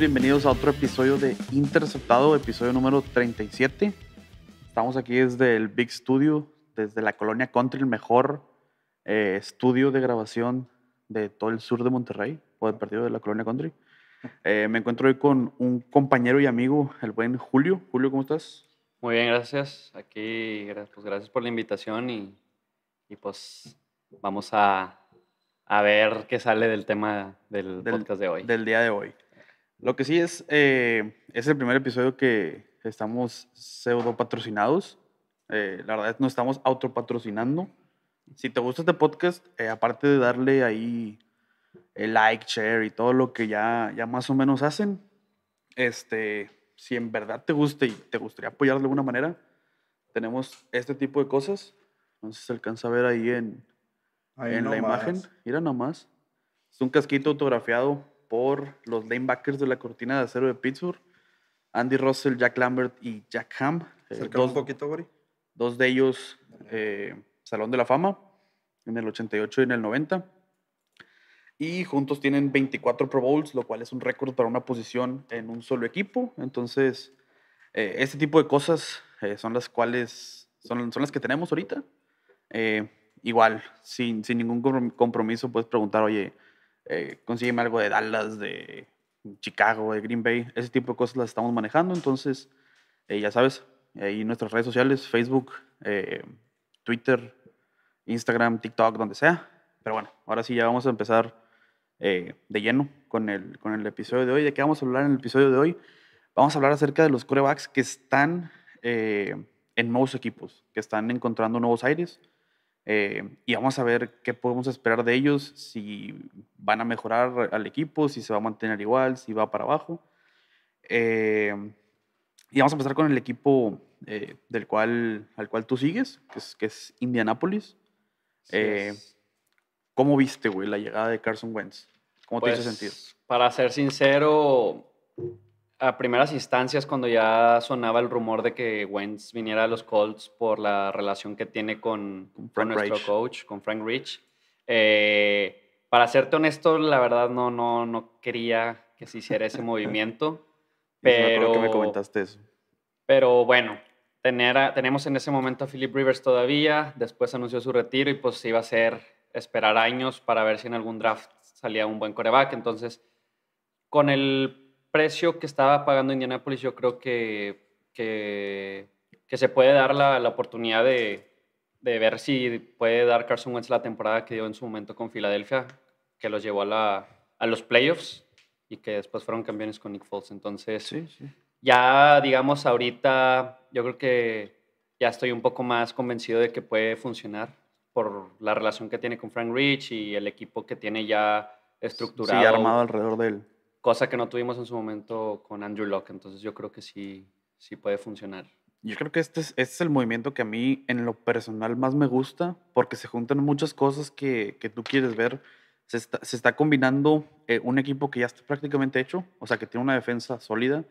bienvenidos a otro episodio de Interceptado, episodio número 37. Estamos aquí desde el Big Studio, desde la colonia Country, el mejor eh, estudio de grabación de todo el sur de Monterrey, o del partido de la colonia Country. Eh, me encuentro hoy con un compañero y amigo, el buen Julio. Julio, ¿cómo estás? Muy bien, gracias. Aquí, pues gracias por la invitación y, y pues vamos a, a ver qué sale del tema del, Del- podcast de hoy. Del día de hoy. Lo que sí es, eh, es el primer episodio que estamos pseudo patrocinados. Eh, la verdad es que nos estamos autopatrocinando. Si te gusta este podcast, eh, aparte de darle ahí el like, share y todo lo que ya, ya más o menos hacen, este, si en verdad te gusta y te gustaría apoyar de alguna manera, tenemos este tipo de cosas. No sé si se alcanza a ver ahí en, Ahí en la imagen. Mira nomás. Es un casquito autografiado por los lanebackers de la cortina de acero de Pittsburgh. Andy Russell, Jack Lambert y Jack Ham. Eh, dos, un poquito, Gori. dos de ellos eh, Salón de la Fama en el 88 y en el 90. Y juntos tienen 24 Pro Bowls, lo cual es un récord para una posición en un solo equipo. Entonces, eh, este tipo de cosas eh, son las cuales son, son las que tenemos ahorita. Eh, igual, sin, sin ningún comprom- compromiso, puedes preguntar, oye, eh, consígueme algo de Dallas, de Chicago, de Green Bay. Ese tipo de cosas las estamos manejando. Entonces, eh, ya sabes, ahí nuestras redes sociales, Facebook, eh, Twitter, Instagram, TikTok, donde sea. Pero bueno, ahora sí ya vamos a empezar eh, de lleno con el, con el episodio de hoy. ¿De qué vamos a hablar en el episodio de hoy? Vamos a hablar acerca de los corebacks que están en nuevos equipos, que están encontrando nuevos aires. Eh, y vamos a ver qué podemos esperar de ellos, si van a mejorar al equipo, si se va a mantener igual, si va para abajo. Eh, y vamos a empezar con el equipo eh, del cual, al cual tú sigues, que es, que es Indianapolis. Así eh, es. ¿Cómo viste, güey, la llegada de Carson Wentz? ¿Cómo te hizo Pues, sentir? Para ser sincero, a primeras instancias, cuando ya sonaba el rumor de que Wentz viniera a los Colts por la relación que tiene con, nuestro Reich. coach, con Frank Rich, eh, para serte honesto, la verdad no, no, no quería que se hiciera ese movimiento. Pero, que me comentaste eso. pero bueno, tener a- tenemos en ese momento a Philip Rivers todavía, después anunció su retiro y pues iba a ser esperar años para ver si en algún draft salía un buen coreback. Entonces, con el precio que estaba pagando Indianapolis, yo creo que, que, que se puede dar la, la oportunidad de, de ver si puede dar Carson Wentz la temporada que dio en su momento con Filadelfia, que los llevó a, la, a los playoffs y que después fueron campeones con Nick Foles. Entonces, Sí, sí. ya, digamos, ahorita yo creo que ya estoy un poco más convencido de que puede funcionar por la relación que tiene con Frank Rich y el equipo que tiene ya estructurado. Sí, armado alrededor de él. Cosa que no tuvimos en su momento con Andrew Locke. Entonces yo creo que sí, sí puede funcionar. Yo creo que este es, este es el movimiento que a mí en lo personal más me gusta porque se juntan muchas cosas que, que tú quieres ver. Se está, se está combinando eh, un equipo que ya está prácticamente hecho, o sea, que tiene una defensa sólida,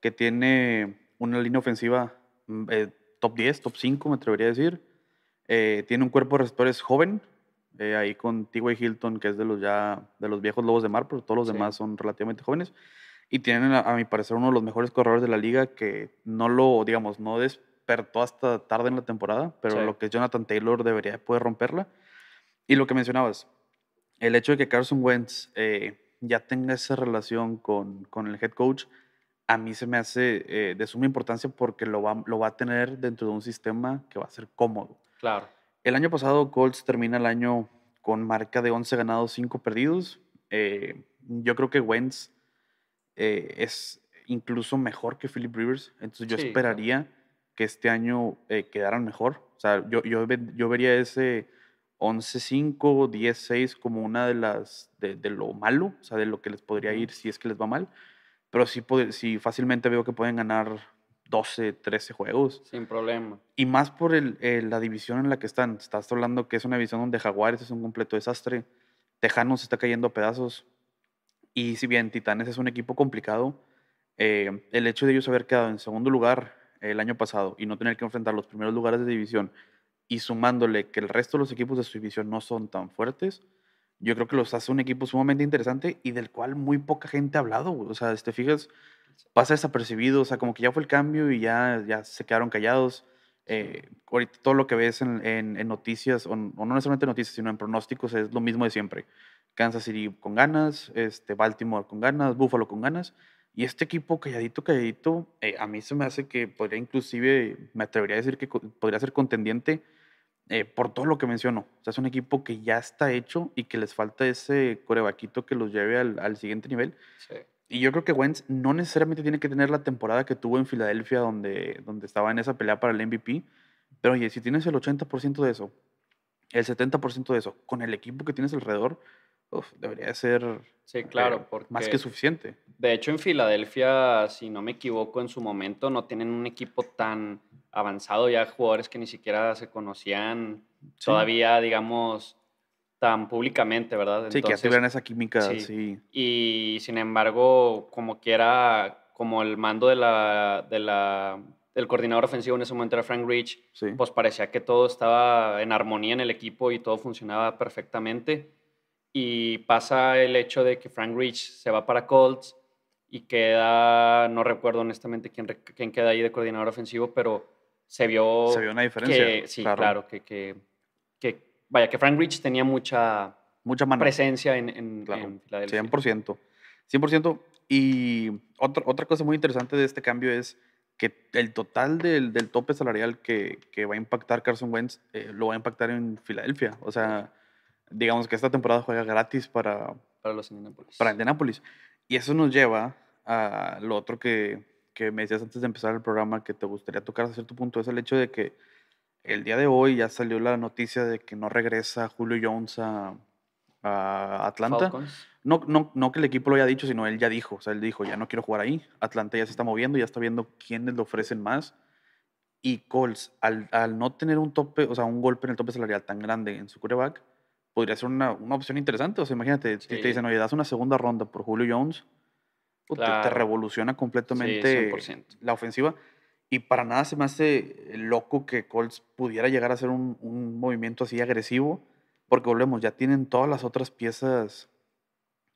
que tiene una línea ofensiva mm, eh, top 10, top 5, me atrevería a decir. Eh, tiene un cuerpo de receptores joven, eh, ahí con T.Y. Hilton, que es de los ya de los viejos lobos de mar, pero todos los Sí. demás son relativamente jóvenes. Y tienen, a, a mi parecer, uno de los mejores corredores de la liga que no lo, digamos, no despertó hasta tarde en la temporada, pero Sí. lo que es Jonathan Taylor debería de poder romperla. Y lo que mencionabas, el hecho de que Carson Wentz eh, ya tenga esa relación con, con el head coach, a mí se me hace eh, de suma importancia porque lo va, lo va a tener dentro de un sistema que va a ser cómodo. Claro. El año pasado Colts termina el año con marca de 11 ganados, 5 perdidos. Eh, yo creo que Wentz eh, es incluso mejor que Philip Rivers, entonces yo Sí, claro. esperaría que este año eh, quedaran mejor. O sea, yo, yo, yo vería ese 11-5, 10-6 como una de las de, de lo malo, o sea, de lo que les podría ir si es que les va mal. Pero sí, sí fácilmente veo que pueden ganar 12, 13 juegos. Sin problema. Y más por el, eh, la división en la que están. Estás hablando que es una división donde Jaguares es un completo desastre. Tejanos está cayendo a pedazos. Y si bien Titanes es un equipo complicado, eh, el hecho de ellos haber quedado en segundo lugar el año pasado y no tener que enfrentar los primeros lugares de división y sumándole que el resto de los equipos de su división no son tan fuertes, yo creo que los hace un equipo sumamente interesante y del cual muy poca gente ha hablado. O sea, te fijas, pasa desapercibido, o sea, como que ya fue el cambio y ya, ya se quedaron callados. Eh, ahorita todo lo que ves en, en, noticias, o, no necesariamente noticias, sino en pronósticos, es lo mismo de siempre. Kansas City con ganas, este, Baltimore con ganas, Buffalo con ganas. Y este equipo calladito, calladito, eh, a mí se me hace que podría inclusive, me atrevería a decir que podría ser contendiente eh, por todo lo que menciono. O sea, es un equipo que ya está hecho y que les falta ese corebaquito que los lleve al, al siguiente nivel. Y yo creo que Wentz no necesariamente tiene que tener la temporada que tuvo en Filadelfia, donde, donde estaba en esa pelea para el MVP. Pero oye, si tienes el 80% de eso, el 70% de eso, con el equipo que tienes alrededor, debería ser sí, claro, eh, más que suficiente. De hecho, en Filadelfia, si no me equivoco, en su momento no tienen un equipo tan avanzado, ya jugadores que ni siquiera se conocían todavía, digamos, tan públicamente, ¿verdad? sí, que ya tuvieran esa química, sí. Y sin embargo, como quiera, como el mando de la, de la, del coordinador ofensivo en ese momento era Frank Rich, pues parecía que todo estaba en armonía en el equipo y todo funcionaba perfectamente. Y pasa el hecho de que Frank Rich se va para Colts y queda, no recuerdo honestamente quién, quién queda ahí de coordinador ofensivo, pero se vio... Se vio una diferencia. sí, claro, que, que, que, vaya, que Frank Rich tenía mucha, mucha presencia en, en, claro, 100%. 100%. Y otra, otra cosa muy interesante de este cambio es que el total del, del tope salarial que, que, va a impactar Carson Wentz eh, lo va a impactar en Filadelfia. O sea, digamos que esta temporada juega gratis para, para los Indianapolis. Para Indianapolis. Y eso nos lleva a lo otro que, que me decías antes de empezar el programa que te gustaría tocar a cierto punto, es el hecho de que el día de hoy ya salió la noticia de que no regresa Julio Jones a, Atlanta. No, no, no, que el equipo lo haya dicho, sino él ya dijo, o sea, él dijo, ya no quiero jugar ahí. Atlanta ya se está moviendo, ya está viendo quiénes le ofrecen más. Y Colts, al, al no tener un tope, o sea, un golpe en el tope salarial tan grande en su quarterback, podría ser una, una opción interesante. O sea, imagínate, si te dicen, oye, das una segunda ronda por Julio Jones, te, revoluciona completamente la ofensiva. Y para nada se me hace loco que Colts pudiera llegar a hacer un, un, movimiento así agresivo, porque volvemos, ya tienen todas las otras piezas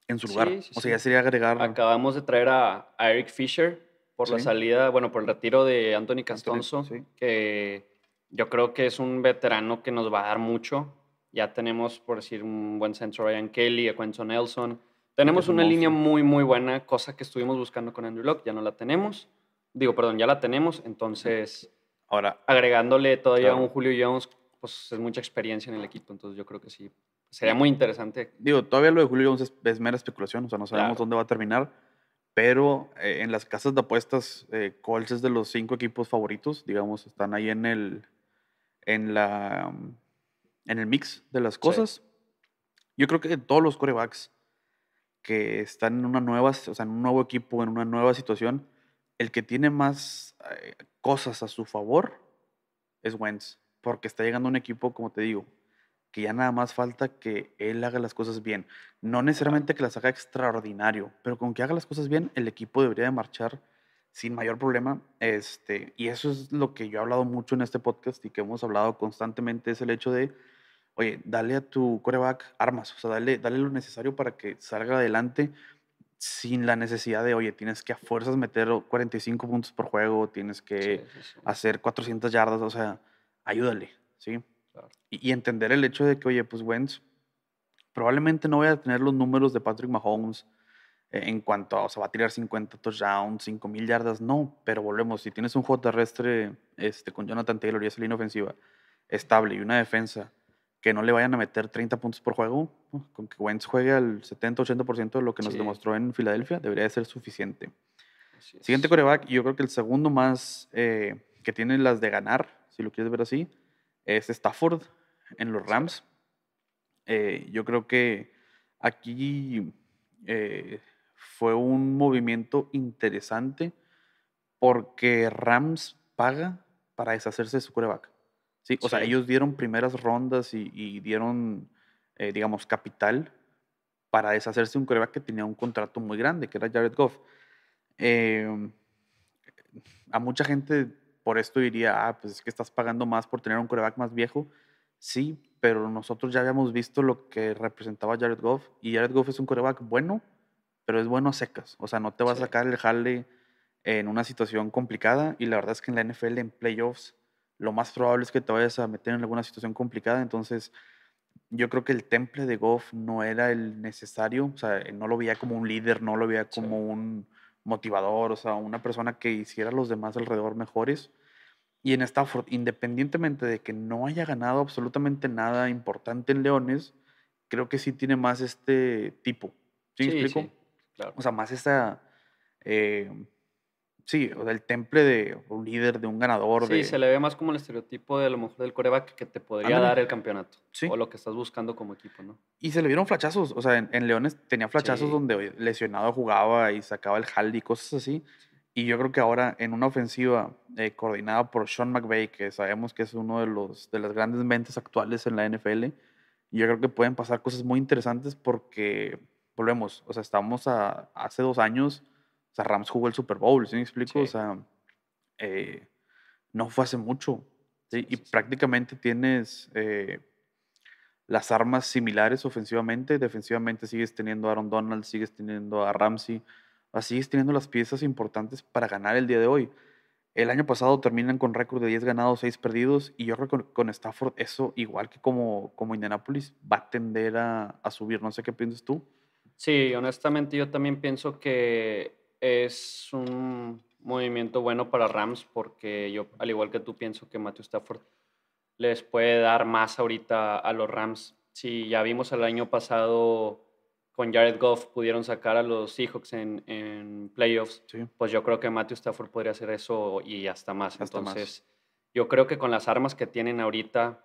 en su lugar. o sea, ya sería agregar. Acabamos de traer a, Eric Fisher por la salida, bueno, por el retiro de Anthony Castonzo, que yo creo que es un veterano que nos va a dar mucho. Ya tenemos, por decir, un buen centro Ryan Kelly, a Quentin Nelson. Tenemos una línea muy, muy buena, cosa que estuvimos buscando con Andrew Locke, ya no la tenemos. Digo, perdón, ya la tenemos, entonces, ahora agregándole todavía a un Julio Jones, pues es mucha experiencia en el equipo, entonces yo creo que sí, sería muy interesante. Digo, todavía lo de Julio Jones es, mera especulación, o sea, no sabemos dónde va a terminar, pero eh, en las casas de apuestas, eh, Colts es de los cinco equipos favoritos, digamos, están ahí en el, en la, en el mix de las cosas. Yo creo que todos los corebacks que están en una nueva, o sea, en un nuevo equipo, en una nueva situación, el que tiene más eh, cosas a su favor es Wentz, porque está llegando un equipo, como te digo, que ya nada más falta que él haga las cosas bien. No necesariamente que las haga extraordinario, pero con que haga las cosas bien, el equipo debería de marchar sin mayor problema. Este, y eso es lo que yo he hablado mucho en este podcast y que hemos hablado constantemente, es el hecho de oye, dale a tu coreback armas, o sea, dale, dale lo necesario para que salga adelante sin la necesidad de, oye, tienes que a fuerzas meter 45 puntos por juego, tienes que hacer 400 yardas, o sea, ayúdale, ¿sí? Y, entender el hecho de que, oye, pues Wentz probablemente no vaya a tener los números de Patrick Mahomes eh, en cuanto a, o sea, va a tirar 50 touchdowns, 5000 yardas, no, pero volvemos, si tienes un juego terrestre este, con Jonathan Taylor y esa línea ofensiva estable y una defensa que no le vayan a meter 30 puntos por juego, con que Wentz juegue al 70-80% de lo que nos demostró en Filadelfia, debería de ser suficiente. Siguiente coreback, yo creo que el segundo más eh, que tiene las de ganar, si lo quieres ver así, es Stafford en los Rams. Eh, yo creo que aquí eh, fue un movimiento interesante porque Rams paga para deshacerse de su coreback. Sí, o sea, ellos dieron primeras rondas y, dieron, eh, digamos, capital para deshacerse de un coreback que tenía un contrato muy grande, que era Jared Goff. Em, a mucha gente por esto diría, ah, pues es que estás pagando más por tener un coreback más viejo. Sí, pero nosotros ya habíamos visto lo que representaba Jared Goff y Jared Goff es un coreback bueno, pero es bueno a secas. O sea, no te va a sacar el jale en una situación complicada y la verdad es que en la NFL en playoffs lo más probable es que te vayas a meter en alguna situación complicada. Entonces, yo creo que el temple de Goff no era el necesario. O sea, no lo veía como un líder, no lo veía como un motivador, o sea, una persona que hiciera a los demás alrededor mejores. Y en Stafford, independientemente de que no haya ganado absolutamente nada importante en Leones, creo que sí tiene más este tipo. ¿Sí, me explico? claro. O sea, más esta eh, Sí, o sea, el temple de un líder, de un ganador. Sí, se le ve más como el estereotipo de a lo mejor del coreback que te podría dar el campeonato. Sí. O lo que estás buscando como equipo, ¿no? Y se le vieron flachazos. O sea, en, Leones tenía flachazos donde lesionado jugaba y sacaba el jaldi y cosas así. Y yo creo que ahora en una ofensiva eh, coordinada por Sean McVay, que sabemos que es uno de, los, de las grandes mentes actuales en la NFL, yo creo que pueden pasar cosas muy interesantes porque, volvemos, o sea, estamos a, hace dos años o sea, Rams jugó el Super Bowl, ¿sí me explico? O sea, eh, no fue hace mucho. ¿sí? y prácticamente tienes eh, las armas similares ofensivamente. Defensivamente sigues teniendo a Aaron Donald, sigues teniendo a Ramsey. Sigues teniendo las piezas importantes para ganar el día de hoy. El año pasado terminan con récord de 10 ganados, 6 perdidos, y yo creo que con Stafford eso, igual que como, como Indianapolis, va a tender a, a subir. No sé qué piensas tú. Sí, honestamente yo también pienso que es un movimiento bueno para Rams porque yo, al igual que tú, pienso que Matthew Stafford les puede dar más ahorita a los Rams. Si ya vimos el año pasado con Jared Goff pudieron sacar a los Seahawks en, playoffs, pues yo creo que Matthew Stafford podría hacer eso y hasta más. Entonces, yo creo que con las armas que tienen ahorita,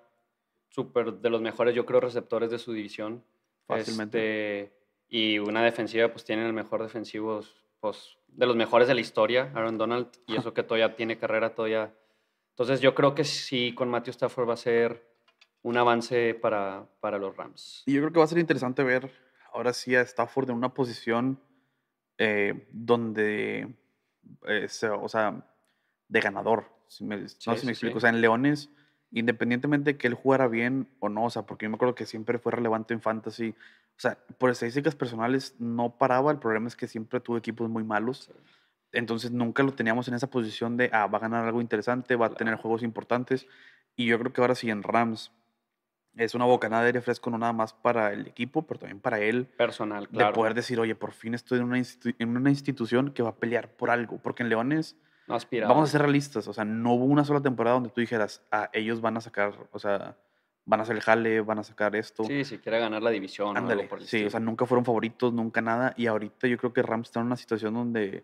súper de los mejores, yo creo, receptores de su división. Fácilmente. Este, y una defensiva, pues tienen el mejor defensivo pues, de los mejores de la historia, Aaron Donald, y eso que todavía tiene carrera todavía. Entonces yo creo que sí, con Matthew Stafford va a ser un avance para, para los Rams. Y yo creo que va a ser interesante ver ahora sí a Stafford en una posición eh, donde, eh, o sea, de ganador, si me, no sé si me explico. O sea, en Leones, independientemente de que él jugara bien o no, o sea, porque yo me acuerdo que siempre fue relevante en fantasy, o sea, por estadísticas personales no paraba. El problema es que siempre tuvo equipos muy malos. Entonces nunca lo teníamos en esa posición de, ah, va a ganar algo interesante, va a tener juegos importantes. Y yo creo que ahora sí en Rams es una bocanada de aire fresco no nada más para el equipo, pero también para él. Personal, claro. De poder decir, oye, por fin estoy en una, en una institución que va a pelear por algo. Porque en Leones, no vamos a ser realistas, o sea, no hubo una sola temporada donde tú dijeras, ah, ellos van a sacar, o sea, van a hacer el jale, van a sacar esto. Sí, si quiere ganar la división. Ándale, sí, o sea, nunca fueron favoritos, nunca nada. Y ahorita yo creo que Rams está en una situación donde,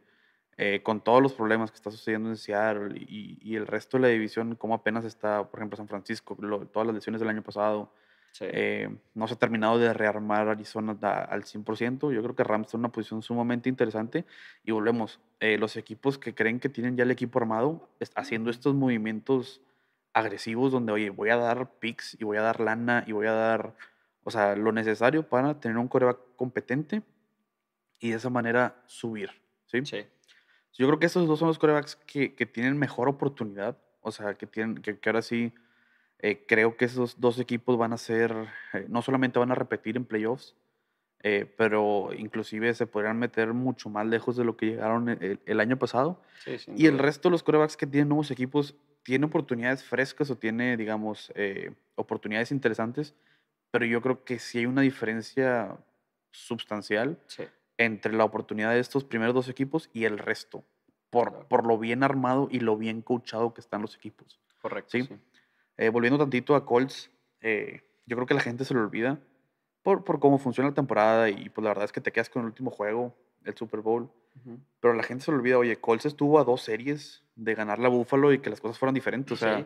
eh, con todos los problemas que está sucediendo en Seattle y, el resto de la división, como apenas está, por ejemplo, San Francisco, todas las lesiones del año pasado, eh, no se ha terminado de rearmar Arizona al 100%. Yo creo que Rams está en una posición sumamente interesante. Y volvemos, eh, los equipos que creen que tienen ya el equipo armado, haciendo estos movimientos agresivos donde, oye, voy a dar picks y voy a dar lana y voy a dar, o sea, lo necesario para tener un coreback competente y de esa manera subir, ¿sí? Sí. Yo creo que esos dos son los corebacks que, que tienen mejor oportunidad, o sea, que, tienen, que, ahora sí eh, creo que esos dos equipos van a ser, eh, no solamente van a repetir en playoffs, eh, pero inclusive se podrían meter mucho más lejos de lo que llegaron el, el año pasado. Sí, y el resto de los corebacks que tienen nuevos equipos tiene oportunidades frescas o tiene, digamos, eh, oportunidades interesantes, pero yo creo que sí hay una diferencia sustancial entre la oportunidad de estos primeros dos equipos y el resto, por, por lo bien armado y lo bien coachado que están los equipos. Correcto. ¿sí? Eh, volviendo tantito a Colts, eh, yo creo que la gente se lo olvida por, por cómo funciona la temporada y pues la verdad es que te quedas con el último juego, el Super Bowl. Pero la gente se le olvida, oye, Colts estuvo a dos series de ganar la Búfalo y que las cosas fueran diferentes. O sea,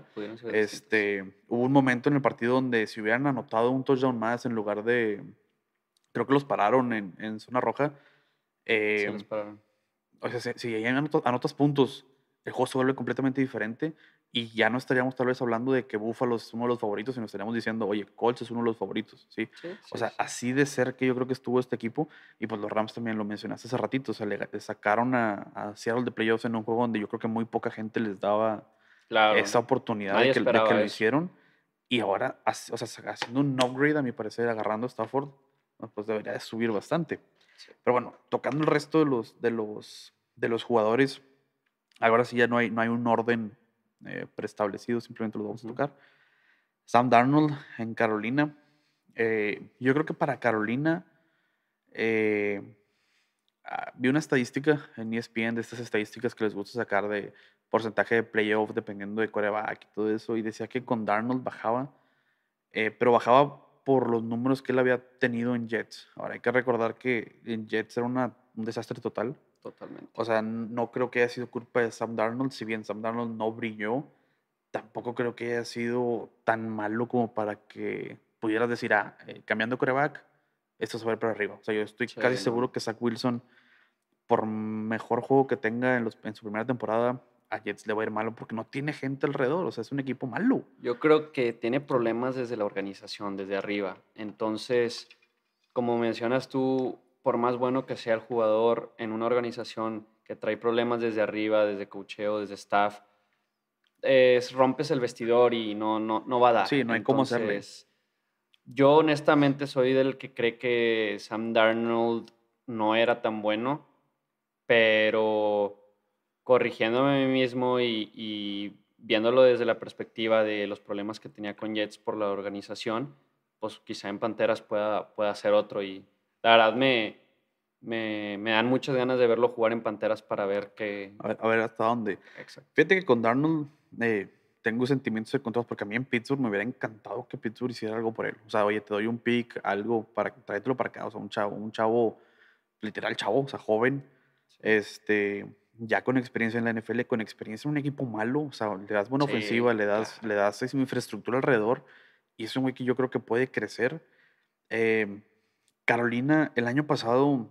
este, hubo un momento en el partido donde si hubieran anotado un touchdown más en lugar de. Creo que los pararon en, en zona roja. Eh, los pararon. O sea, si, si anotas puntos, el juego se vuelve completamente diferente y ya no estaríamos tal vez hablando de que Buffalo es uno de los favoritos, sino estaríamos diciendo, oye, Colts es uno de los favoritos, ¿sí? o sea, así de ser que yo creo que estuvo este equipo, y pues los Rams también lo mencionaste hace ratito, o sea, le, sacaron a, Seattle de playoffs en un juego donde yo creo que muy poca gente les daba Claro. esa oportunidad de que, de esperaba que lo hicieron. Y ahora, o sea, haciendo un upgrade, a mi parecer, agarrando a Stafford, pues debería de subir bastante. Sí. Pero bueno, tocando el resto de los, de los, de los jugadores, ahora sí ya no hay, no hay un orden eh, preestablecido, simplemente los vamos a tocar. Sam Darnold en Carolina. eh, yo creo que para Carolina eh, ah, vi una estadística en ESPN de estas estadísticas que les gusta sacar de porcentaje de playoff dependiendo de quarterback y todo eso, y decía que con Darnold bajaba, eh, pero bajaba por los números que él había tenido en Jets. Ahora hay que recordar que en Jets era una- un desastre total. Totalmente. O sea, no creo que haya sido culpa de Sam Darnold, si bien Sam Darnold no brilló, tampoco creo que haya sido tan malo como para que pudieras decir, ah, eh, cambiando coreback, esto se va a ir para arriba. O sea, yo estoy Sí, casi no. seguro que Zach Wilson, por mejor juego que tenga en, los- en su primera temporada, a Jets le va a ir malo porque no tiene gente alrededor. O sea, es un equipo malo. Yo creo que tiene problemas desde la organización, desde arriba. Entonces, como mencionas tú, por más bueno que sea el jugador en una organización que trae problemas desde arriba, desde cocheo, desde staff, es, rompes el vestidor y no, no, no va a dar. Sí, no hay cómo hacerle. Entonces, Yo honestamente soy del que cree que Sam Darnold no era tan bueno, pero corrigiéndome a mí mismo y, y viéndolo desde la perspectiva de los problemas que tenía con Jets por la organización, pues quizá en Panteras pueda, pueda ser otro. Y la verdad me, me, me dan muchas ganas de verlo jugar en Panteras para ver qué... A ver, a ver hasta dónde. Exacto. Fíjate que con Darnold eh, tengo sentimientos encontrados porque a mí en Pittsburgh me hubiera encantado que Pittsburgh hiciera algo por él. O sea, oye, te doy un pick, algo para tráetelo para acá. O sea, un chavo, un chavo, literal chavo, o sea, joven, Sí. este, ya con experiencia en la NFL, con experiencia en un equipo malo. O sea, le das buena Sí, ofensiva, le das, le das esa infraestructura alrededor y es un güey que yo creo que puede crecer. Eh, Carolina, el año pasado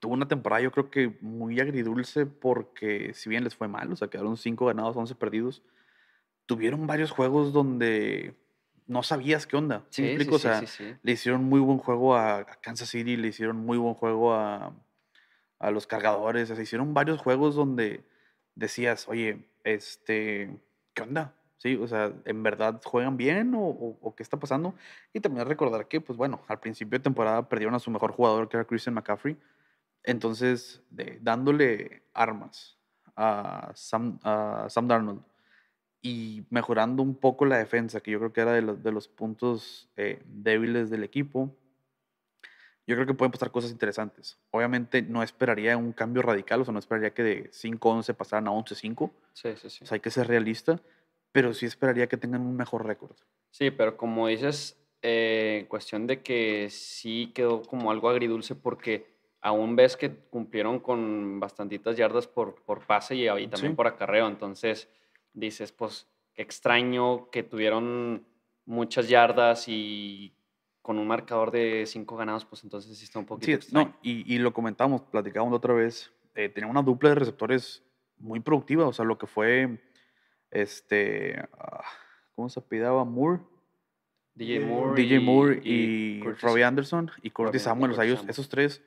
tuvo una temporada yo creo que muy agridulce porque si bien les fue mal, o sea, quedaron 5 ganados, 11 perdidos, tuvieron varios juegos donde no sabías qué onda. ¿Sí, me Sí, explico? sí, o sí, sea, sí, sí. le hicieron muy buen juego a, a Kansas City, le hicieron muy buen juego a, a los cargadores, o sea, hicieron varios juegos donde decías, oye, este, ¿qué onda? Sí, o sea, ¿en verdad juegan bien o, o- o qué está pasando? Y también recordar que, pues bueno, al principio de temporada perdieron a su mejor jugador, que era Christian McCaffrey. Entonces, de- dándole armas a Sam, a Sam Darnold y mejorando un poco la defensa, que yo creo que era de los, de los puntos eh, débiles del equipo, yo creo que pueden pasar cosas interesantes. Obviamente no esperaría un cambio radical, o sea, no esperaría que de 5-11 pasaran a 11-5, Sí, sí, sí. o sea, hay que ser realista, pero sí esperaría que tengan un mejor récord. Sí, pero como dices, eh, cuestión de que sí quedó como algo agridulce porque aún ves que cumplieron con bastantitas yardas por, por pase y, y también Sí. por acarreo. Entonces dices, pues extraño que tuvieron muchas yardas y con un marcador de cinco ganados, pues entonces sí está un poquito Sí, extraño. no, y, y lo comentamos, platicábamos la otra vez, eh, tenía una dupla de receptores muy productiva, o sea, lo que fue, este, ah, ¿cómo se apellidaba? Moore, DJ Moore, DJ Moore y, Curtis- Robbie Anderson y Curtis y Samuel, o sea, ellos- esos tres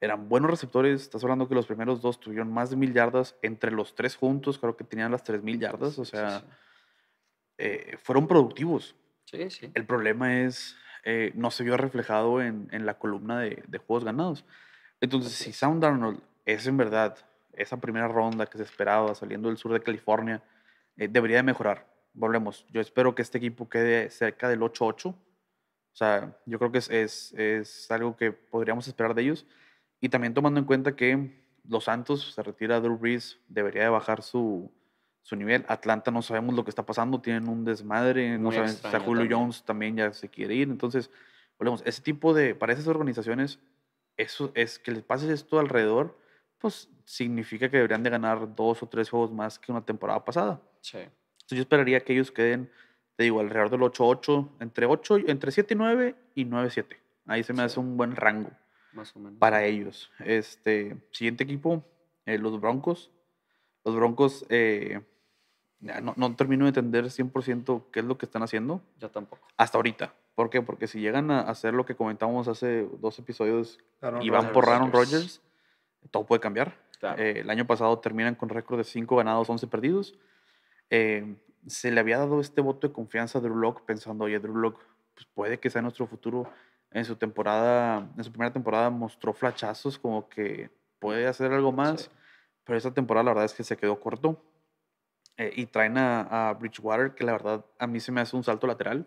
eran buenos receptores, estás hablando que los primeros dos tuvieron más de mil yardas, entre los tres juntos creo que tenían las tres mil yardas, o sí, sea, sí. eh, fueron productivos. Sí, sí. El problema es, eh, no se vio reflejado en, en la columna de, de juegos ganados. Entonces, Así si es. Sam Darnold es en verdad esa primera ronda que se esperaba saliendo del sur de California, eh, debería de mejorar. Volvemos. Yo espero que este equipo quede cerca del 8-8. O sea, yo creo que es, es, es algo que podríamos esperar de ellos. Y también tomando en cuenta que los Santos se retira Drew Brees, debería de bajar su, su nivel. Atlanta no sabemos lo que está pasando, tienen un desmadre, no saben, o sea, Julio también. Jones también ya se quiere ir. Entonces, volvemos, ese tipo de, para esas organizaciones, eso es que les pase esto alrededor, pues significa que deberían de ganar dos o tres juegos más que una temporada pasada. Sí. Entonces yo esperaría que ellos queden, te digo, alrededor del 8-8, entre 8, y- entre 7 y 9 y 9-7. Ahí se me Sí. hace un buen rango Más o menos. para ellos. Este, siguiente equipo, eh, los Broncos. Los Broncos, eh, no, no termino de entender 100% qué es lo que están haciendo Yo tampoco. hasta ahorita. ¿Por qué? Porque si llegan a hacer lo que comentábamos hace dos episodios Aaron y van Rodgers. por Aaron Rodgers. Rodgers, todo puede cambiar. Claro. Eh, el año pasado terminan con récord de 5 ganados, 11 perdidos. Eh, se le había dado este voto de confianza a Drew Lock pensando, oye, Drew Lock pues puede que sea nuestro futuro. En su temporada, en su primera temporada mostró flachazos como que puede hacer algo más, pero esta temporada la verdad es que se quedó corto. Eh, y traen a, Bridgewater, que la verdad a mí se me hace un salto lateral.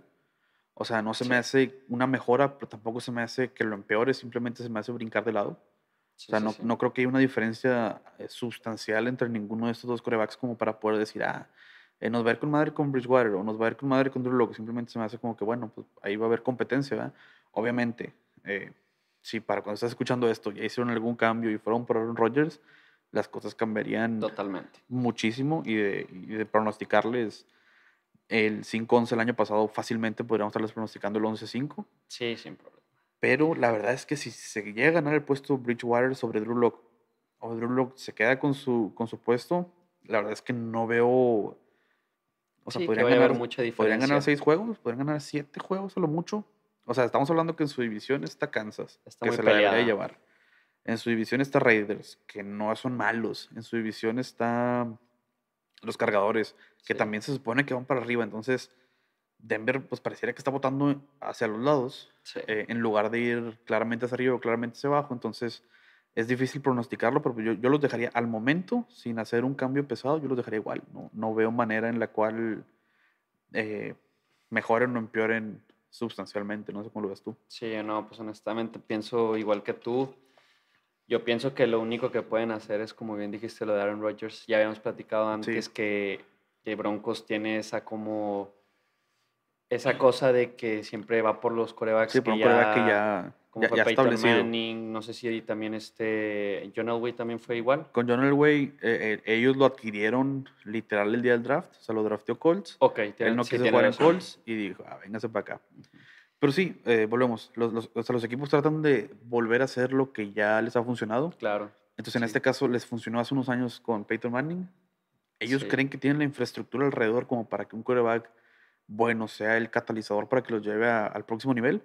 O sea, no se me hace una mejora, pero tampoco se me hace que lo empeore, simplemente se me hace brincar de lado. o sea, no, no, creo que haya una diferencia eh, sustancial entre ninguno de estos dos corebacks como para poder decir, ah, eh, nos va a ir con madre con Bridgewater o nos va a ir con madre con Drew Lock. Simplemente se me hace como que, bueno, pues ahí va a haber competencia, ¿verdad? Obviamente, eh, si para cuando estás escuchando esto ya hicieron algún cambio y fueron por Aaron Rodgers, las cosas cambiarían Totalmente. muchísimo y de, y de pronosticarles el 5-11 el año pasado, fácilmente podríamos estarles pronosticando el 11-5. Sí, sin problema. Pero la verdad es que si se llega a ganar el puesto Bridgewater sobre Drew Lock, o Drew Lock se queda con su, con su puesto, la verdad es que no veo o sea, podrían, ganar, mucha podrían ganar seis juegos, podrían ganar siete juegos a lo mucho. O sea, estamos hablando que en su división está Kansas, que se la debería llevar. En su división está Raiders, que no son malos. En su división está los cargadores, que también se supone que van para arriba. Entonces, Denver, pues pareciera que está votando hacia los lados, eh, en lugar de ir claramente hacia arriba o claramente hacia abajo. Entonces, es difícil pronosticarlo, pero yo, yo los dejaría al momento, sin hacer un cambio pesado, yo los dejaría igual. No, no veo manera en la cual eh, mejoren o empeoren sustancialmente. No sé cómo lo ves tú. Sí, no, pues honestamente pienso igual que tú. Yo pienso que lo único que pueden hacer es, como bien dijiste, lo de Aaron Rodgers. Ya habíamos platicado antes que, que Broncos tiene esa como esa cosa de que siempre va por los corebacks sí, que, ya, que ya como fue Peyton Manning, no sé si también este John Elway también fue igual. Con John Elway, eh, eh, ellos lo adquirieron literal el día del draft, o sea, lo drafteó Colts. Ok, Él no quiso jugar en Colts y dijo, ah, véngase para acá. Pero sí, eh, volvemos. Los, los, o sea, los equipos tratan de volver a hacer lo que ya les ha funcionado. Claro. Entonces, en este caso, les funcionó hace unos años con Peyton Manning. Ellos creen que tienen la infraestructura alrededor como para que un quarterback bueno sea el catalizador para que los lleve al próximo nivel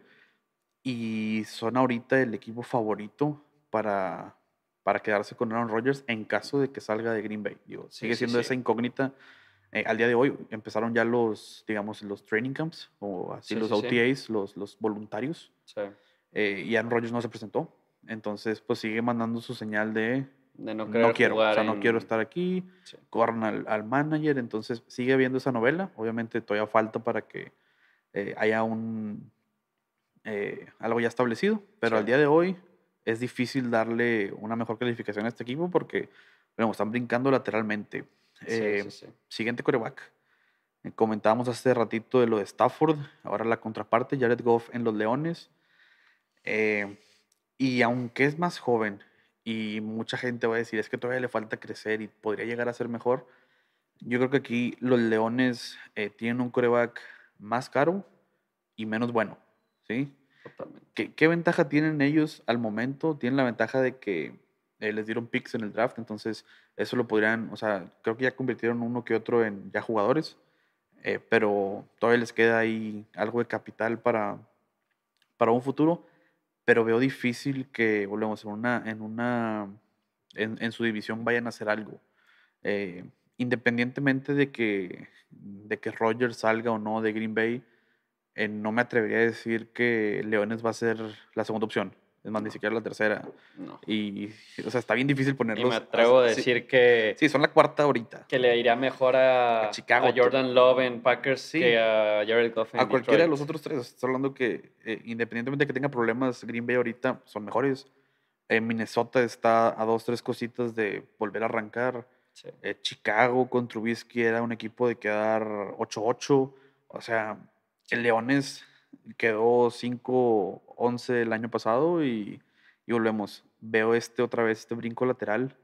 y son ahorita el equipo favorito para, para quedarse con Aaron Rodgers en caso de que salga de Green Bay. Digo, sigue siendo esa incógnita. Eh, al día de hoy empezaron ya los, digamos, los training camps o así los OTAs, Los, los voluntarios. Eh, y Aaron Rodgers no se presentó. Entonces, pues sigue mandando su señal de, no, quiero, o sea, no quiero estar aquí, corran al, al, manager, entonces sigue habiendo esa novela, obviamente todavía falta para que eh, haya un, eh, algo ya establecido, pero al día de hoy es difícil darle una mejor calificación a este equipo porque bueno, están brincando lateralmente. Eh, siguiente coreback. Eh, comentábamos hace ratito de lo de Stafford, ahora la contraparte, Jared Goff en los Leones. y aunque es más joven y mucha gente va a decir es que todavía le falta crecer y podría llegar a ser mejor, yo creo que aquí los Leones tienen un coreback más caro y menos bueno. ¿Sí? Totalmente. ¿Qué, ventaja tienen ellos al momento? Tienen la ventaja de que eh, les dieron picks en el draft, entonces eso lo podrían, o sea, creo que ya convirtieron uno que otro en ya jugadores, eh, pero todavía les queda ahí algo de capital para, para un futuro, pero veo difícil que, volvemos, en una, en una, en, su división vayan a hacer algo. Eh, independientemente de que, de que Rogers salga o no de Green Bay, eh, no me atrevería a decir que Leones va a ser la segunda opción. Es más, ni siquiera la tercera. No. Y, o sea, está bien difícil ponerlos. Y me atrevo a decir que. Sí, son la cuarta ahorita. Que le iría mejor a, Chicago, a Jordan Love en Packers que a Jared Goff A cualquiera de los otros tres. Estoy hablando que, eh, independientemente de que tenga problemas, Green Bay ahorita son mejores. Eh, Minnesota está a dos, tres cositas de volver a arrancar. Chicago con Trubisky era un equipo de quedar 8-8. O sea, el Leones quedó 5-11 el año pasado y, volvemos. Veo este otra vez, este brinco lateral,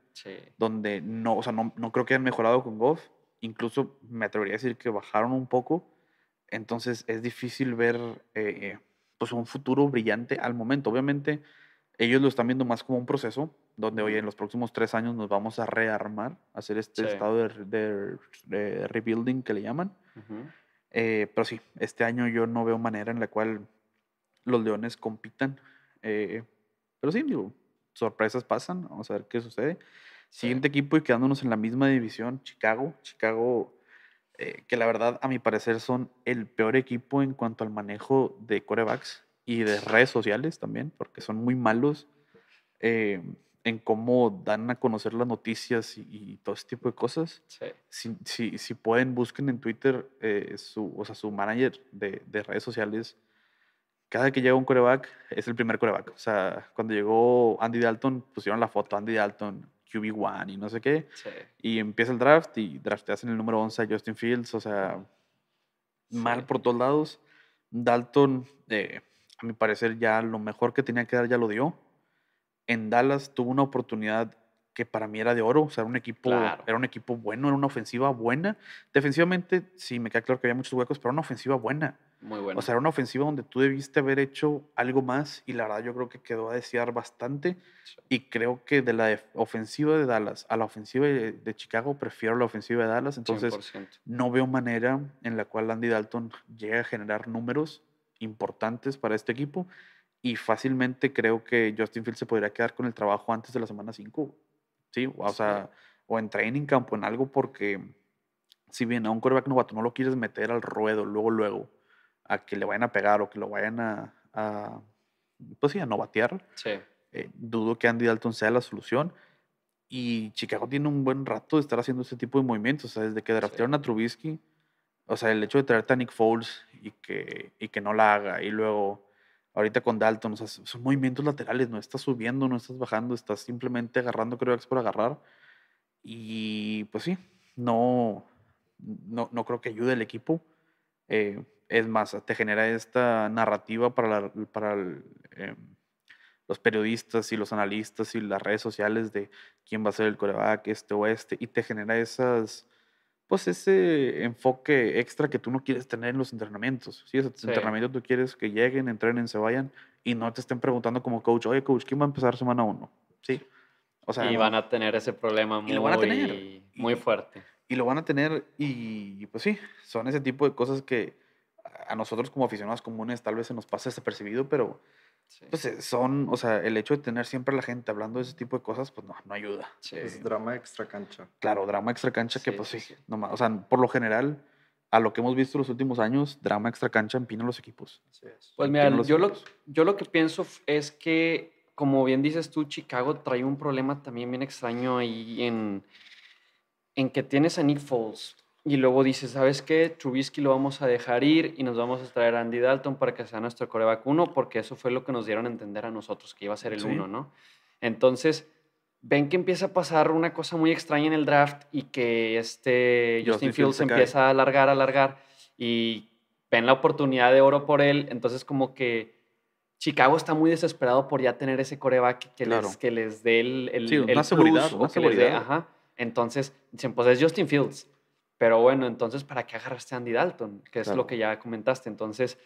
donde no, o sea, no, no, creo que hayan mejorado con Goff. Incluso me atrevería a decir que bajaron un poco. Entonces es difícil ver eh, pues un futuro brillante al momento. Obviamente ellos lo están viendo más como un proceso, donde hoy en los próximos tres años nos vamos a rearmar, hacer este estado de, rebuilding que le llaman. Eh, pero sí, este año yo no veo manera en la cual los Leones compitan. Eh, pero sí, digo, sorpresas pasan. Vamos a ver qué sucede. Siguiente equipo y quedándonos en la misma división, Chicago. Chicago eh, que la verdad, a mi parecer, son el peor equipo en cuanto al manejo de corebacks y de redes sociales también, porque son muy malos eh, en cómo dan a conocer las noticias y, todo ese tipo de cosas. Sí. Si, si, si pueden, busquen en Twitter eh, su, o sea, su manager de, de redes sociales. Cada que llega un coreback, es el primer coreback. O sea, cuando llegó Andy Dalton, pusieron la foto Andy Dalton, QB1 y no sé qué. Sí. Y empieza el draft y drafteas en el número 11 a Justin Fields. O sea, mal Sí. por todos lados. Dalton, eh, a mi parecer, ya lo mejor que tenía que dar ya lo dio. En Dallas tuvo una oportunidad que para mí era de oro. O sea, era un equipo, Claro. era un equipo bueno, era una ofensiva buena. Defensivamente, sí, me queda claro que había muchos huecos, pero era una ofensiva buena. Muy bueno. O sea, era una ofensiva donde tú debiste haber hecho algo más y la verdad yo creo que quedó a desear bastante. Sí. Y creo que de la ofensiva de Dallas a la ofensiva de, de Chicago, prefiero la ofensiva de Dallas. Entonces, 100%. no veo manera en la cual Andy Dalton llegue a generar números importantes para este equipo. Y fácilmente creo que Justin Fields se podría quedar con el trabajo antes de la semana 5. Sí, o Sí. sea, o en training camp o en algo, porque si bien a un quarterback novato no lo quieres meter al ruedo luego, luego, a que le vayan a pegar o que lo vayan a, a pues sí, a novatear, Sí. eh, dudo que Andy Dalton sea la solución. Y Chicago tiene un buen rato de estar haciendo este tipo de movimientos. O sea, desde que draftearon a Trubisky, o sea, el hecho de traerte a Nick Foles y que, y que no la haga, y luego ahorita con Dalton, o sea, son movimientos laterales, no estás subiendo, no estás bajando, estás simplemente agarrando quarterbacks por agarrar. Y pues sí, no, no, no creo que ayude el equipo. Eh, es más, te genera esta narrativa para, la- para el, em, los periodistas y los analistas y las redes sociales de quién va a ser el coreback, este o este, y te genera esas, pues ese enfoque extra que tú no quieres tener en los entrenamientos. ¿sí? O sea, tu Sí. entrenamiento tú quieres que lleguen, entrenen, se vayan y no te estén preguntando como coach, oye coach, ¿quién va a empezar semana uno? Sí. O sea, y van a tener ese problema Y muy, van a tener. muy fuerte. y lo van a tener y pues sí, son ese tipo de cosas que a nosotros como aficionados comunes tal vez se nos pasa desapercibido, pero Sí. pues son, o sea, el hecho de tener siempre a la gente hablando de ese tipo de cosas, pues no, no ayuda. Sí. Es drama extra cancha. claro, drama extra cancha que Sí, pues sí, sí, sí. no ma- o sea, por lo general, a lo que hemos visto los últimos años, drama extra cancha empina los equipos. Así es. Pues mira, los yo lo, equipos. yo lo que pienso es que, como bien dices tú, Chicago trae un problema también bien extraño ahí en, en que tienes a Nick Foles y luego dices, ¿sabes qué? Trubisky lo vamos a dejar ir y nos vamos a traer a Andy Dalton para que sea nuestro coreback uno, porque eso fue lo que nos dieron a entender a nosotros, que iba a ser el Sí. uno, ¿no? Entonces, ven que empieza a pasar una cosa muy extraña en el draft y que este Justin Justin Fields Fields cae. empieza a alargar, a alargar y ven la oportunidad de oro por él, entonces como que Chicago está muy desesperado por ya tener ese coreback que, Claro. les, que les dé el, el, Sí, el una seguridad, una que les dé, seguridad. ajá. Entonces, dicen, pues es Justin Fields. Pero bueno, entonces, ¿para qué agarraste a Andy Dalton? Que es Claro. lo que ya comentaste. Entonces,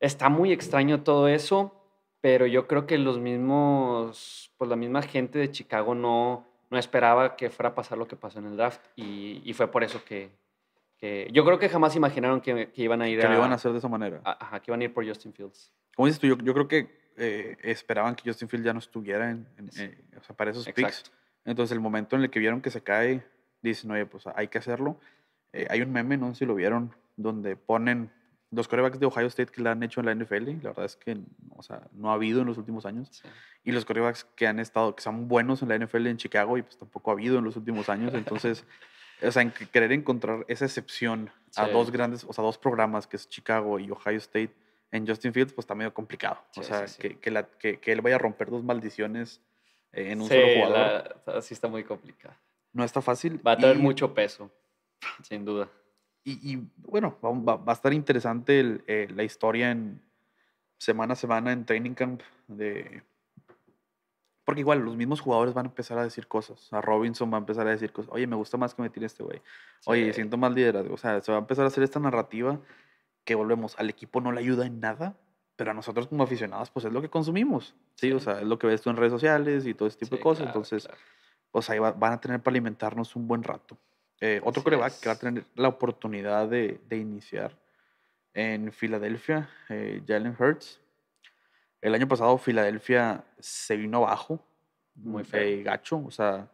está muy extraño todo eso, pero yo creo que los mismos, pues la misma gente de Chicago no, no esperaba que fuera a pasar lo que pasó en el draft y, y fue por eso que, que yo creo que jamás imaginaron que, que iban a ir Que a, lo iban a hacer de esa manera. a- ajá, que iban a ir por Justin Fields. Como dices tú, yo, yo creo que eh, esperaban que Justin Fields ya no estuviera en, en, Sí. eh, o sea, para esos picks. Entonces, el momento en el que vieron que se cae, dicen, oye, pues hay que hacerlo. Eh, hay un meme, no sé si lo vieron, donde ponen los corebacks de Ohio State que le han hecho en la NFL. La verdad es que o sea, no ha habido en los últimos años. Sí. Y los corebacks que han estado, que son buenos en la NFL en Chicago, y pues tampoco ha habido en los últimos años. Entonces, o sea, en que querer encontrar esa excepción a Sí. dos grandes, o sea, dos programas, que es Chicago y Ohio State, en Justin Fields, pues está medio complicado. o Sí, sea, sí, sí. Que, que, la- que- que él vaya a romper dos maldiciones eh, en un solo jugador. la- sí está muy complicado. No está fácil. Va a traer y- mucho peso, sin duda. Y, y, bueno, va, va- a estar interesante el, eh, la historia en semana a semana en training camp de... Porque igual los mismos jugadores van a empezar a decir cosas. A Robinson va a empezar a decir cosas. Oye, me gusta más que me tire este güey. Oye, Sí. siento más liderazgo. O sea, se va a empezar a hacer esta narrativa que volvemos. Al equipo no le ayuda en nada, pero a nosotros como aficionados, pues es lo que consumimos. Sí, o Sí. sea, es lo que ves tú en redes sociales y todo ese tipo de Sí, cosas. claro, Entonces, claro. pues ahí va- van a tener para alimentarnos un buen rato. Eh, otro coreback que va a tener la oportunidad de, de iniciar en Filadelfia, eh, Jalen Hurts. El año pasado Filadelfia se vino abajo, Muy mm, feo. eh, gacho, o sea,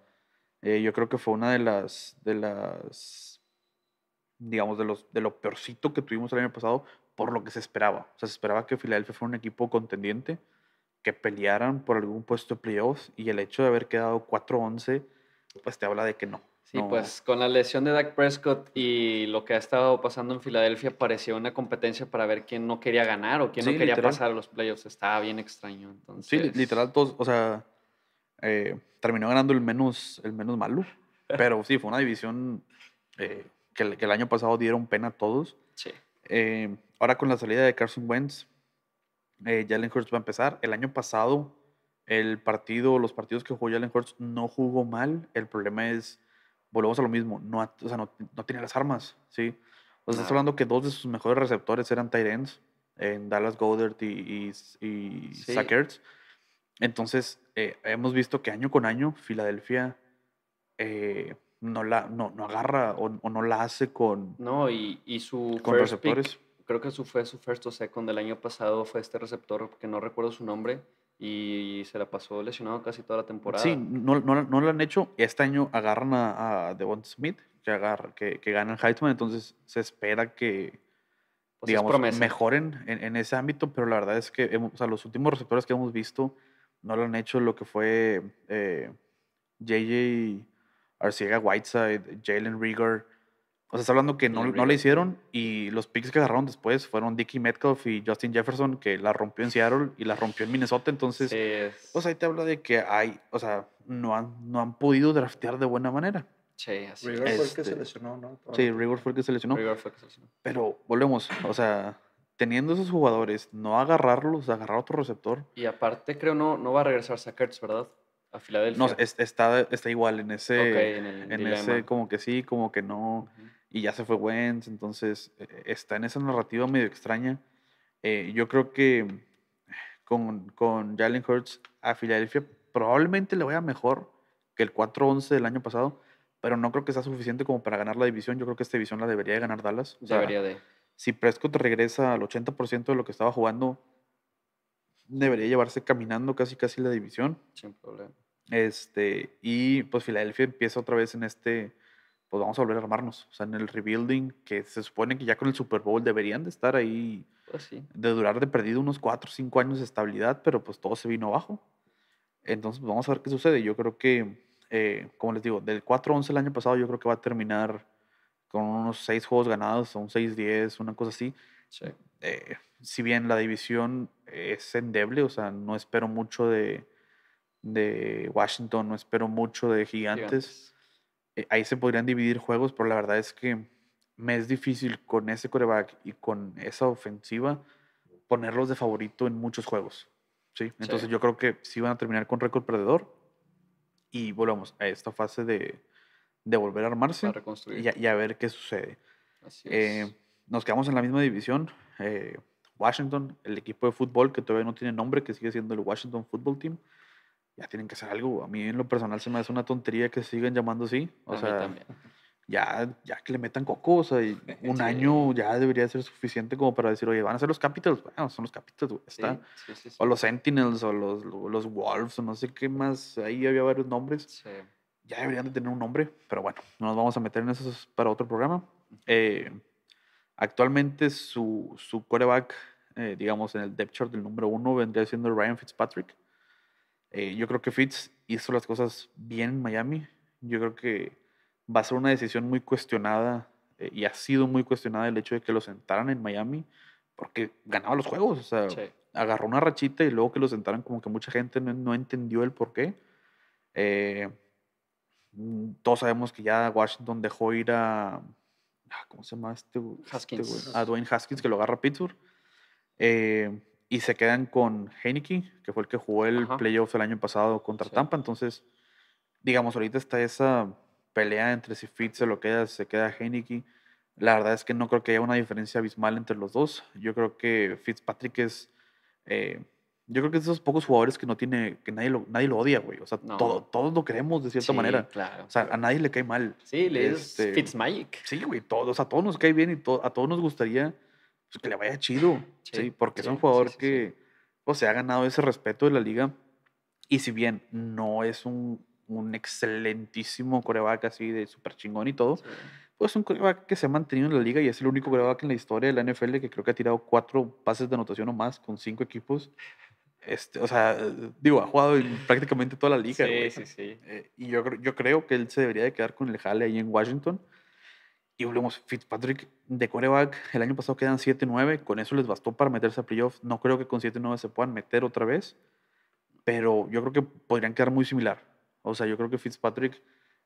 eh, yo creo que fue una de las, de las digamos, de, los, de lo peorcito que tuvimos el año pasado por lo que se esperaba. O sea, se esperaba que Filadelfia fuera un equipo contendiente, que pelearan por algún puesto de playoffs y el hecho de haber quedado 4-11, pues te habla de que no. Sí, no- pues con la lesión de Dak Prescott y lo que ha estado pasando en Filadelfia parecía una competencia para ver quién no quería ganar o quién Sí, no quería literal. pasar a los playoffs. Estaba bien extraño. Sí, Entonces, li- literal, todos, o sea, eh, terminó ganando el menos, el menos malo. Pero sí, fue una división eh, que, el- que el año pasado dieron pena a todos. Sí. Eh, ahora con la salida de Carson Wentz, Jalen Hurts va a empezar. El año pasado, el partido, los partidos que jugó Jalen Hurts no jugó mal. El problema es, volvemos a lo mismo, no, o sea, no, no tenía las armas, ¿sí? O sea, estás Nada. hablando que dos de sus mejores receptores eran tight ends, en Dallas Goddard y, y, y Sí. Zach Ertz. Entonces, eh, hemos visto que año con año Filadelfia eh, no, la, no, no agarra o, o no la hace con, No, y, y su con first pick, receptores. creo que su, fue su first o second del año pasado, fue este receptor que no recuerdo su nombre y se la pasó lesionado casi toda la temporada. Sí, no, no, no lo han hecho. Este año agarran a, a Devon Smith, que, agarra, que, que gana el Heisman, entonces se espera que, Pues es digamos, mejoren en, en ese ámbito, pero la verdad es que hemos- o sea, los últimos receptores que hemos visto no lo han hecho lo que fue eh, JJ Arcega Whiteside, Jalen Rieger. O sea, está hablando que no, no le hicieron y los picks que agarraron después fueron Dickie Metcalf y Justin Jefferson, que la rompió en Seattle y la rompió en Minnesota. Entonces, Sí, o sea, ahí te habla de que hay, o sea, no han, no han podido draftear de buena manera. sí, así River es. fue el que se Este, lesionó, ¿no? Sí, Rigor fue el que se lesionó. Fue el que se lesionó. Pero volvemos, o sea, teniendo esos jugadores, no agarrarlos, agarrar otro receptor. Y aparte, creo no, no va a regresar Sackers, ¿verdad? A Filadelfia. No, es- está, está igual en ese, Ok, en el en ese como que sí, como que no. Y ya se fue Wentz, entonces eh, está en esa narrativa medio extraña. Eh, yo creo que con, con Jalen Hurts a Filadelfia probablemente le vaya mejor que el 4-11 del año pasado, pero no creo que sea suficiente como para ganar la división. Yo creo que esta división la debería de ganar Dallas. O sea, Debería de. si Prescott regresa al 80% de lo que estaba jugando, debería llevarse caminando casi casi la división. Sin problema. Este, y pues Filadelfia empieza otra vez en este, pues vamos a volver a armarnos, o sea, en el rebuilding, que se supone que ya con el Super Bowl deberían de estar ahí, Pues sí. de durar de perdido unos 4 o 5 años de estabilidad, pero pues todo se vino abajo. Entonces, pues, vamos a ver qué sucede. Yo creo que, eh, como les digo, del 4-11 el año pasado, yo creo que va a terminar con unos 6 juegos ganados, un 6-10, una cosa así Sí. eh, si bien la división es endeble, o sea, no espero mucho de, de Washington, no espero mucho de Gigantes, eh, ahí se podrían dividir juegos, pero la verdad es que me es difícil con ese coreback y con esa ofensiva ponerlos de favorito en muchos juegos. ¿sí? Entonces Sí. yo creo que sí van a terminar con récord perdedor y volvemos a esta fase de, de volver a armarse reconstruir. y a, y a ver qué sucede. Así Eh, nos quedamos en la misma división. eh, Washington, el equipo de fútbol que todavía no tiene nombre, que sigue siendo el Washington Football Team. Ya tienen que hacer algo. A mí en lo personal se me hace una tontería que sigan llamando así. O A mí sea, también. ya, ya que le metan coco. O sea, y un Sí. año ya debería ser suficiente como para decir, oye, van a ser los Capitals. Bueno, son los Capitals, güey, Sí. O los Sentinels, o los, los Wolves, o no sé qué más. Ahí había varios nombres ya deberían de tener un nombre, pero bueno, no nos vamos a meter en eso para otro programa. Eh, actualmente su, su quarterback, eh, digamos, en el depth chart del número uno vendría siendo Ryan Fitzpatrick. Eh, yo creo que Fitz hizo las cosas bien en Miami. Yo creo que va a ser una decisión muy cuestionada eh, y ha sido muy cuestionada el hecho de que lo sentaran en Miami porque ganaba los juegos. O sea, Sí. agarró una rachita y luego que lo sentaran como que mucha gente no, no entendió el por qué. Eh, mm, todos sabemos que ya Washington dejó ir a... ah, ¿Cómo se llama este? Este Haskins. a Dwayne Haskins que lo agarra a Pittsburgh. Eh, y se quedan con Heineke, que fue el que jugó el Ajá. playoff el año pasado contra Sí. Tampa. Entonces, digamos, ahorita está esa pelea entre si Fitz se lo queda, se queda Heineke. La verdad es que no creo que haya una diferencia abismal entre los dos. Yo creo que Fitzpatrick es. eh, yo creo que es de esos pocos jugadores que no tiene. que nadie lo, nadie lo odia, güey. O sea, No. todo, todos lo queremos de cierta Sí, manera. Claro. O sea, a nadie le cae mal. sí, le este, es Fitzmagic. Sí, güey, todos, a todos nos cae bien y to- a todos nos gustaría pues, que le vaya chido, Sí, sí, porque es sí, un sí, jugador que pues, se ha ganado ese respeto de la liga y si bien no es un, un excelentísimo coreback así de súper chingón y todo, pues un coreback que se ha mantenido en la liga y es el único coreback en la historia de la NFL que creo que ha tirado cuatro pases de anotación o más con cinco equipos. Este, o sea, digo, ha jugado en prácticamente toda la liga. Sí, sí, sí. Eh, y yo, yo creo que él se debería de quedar con el jale ahí en Washington. Y volvemos, Fitzpatrick de coreback, el año pasado quedan 7-9, con eso les bastó para meterse a playoffs. No creo que con 7-9 se puedan meter otra vez, pero yo creo que podrían quedar muy similar. O sea, yo creo que Fitzpatrick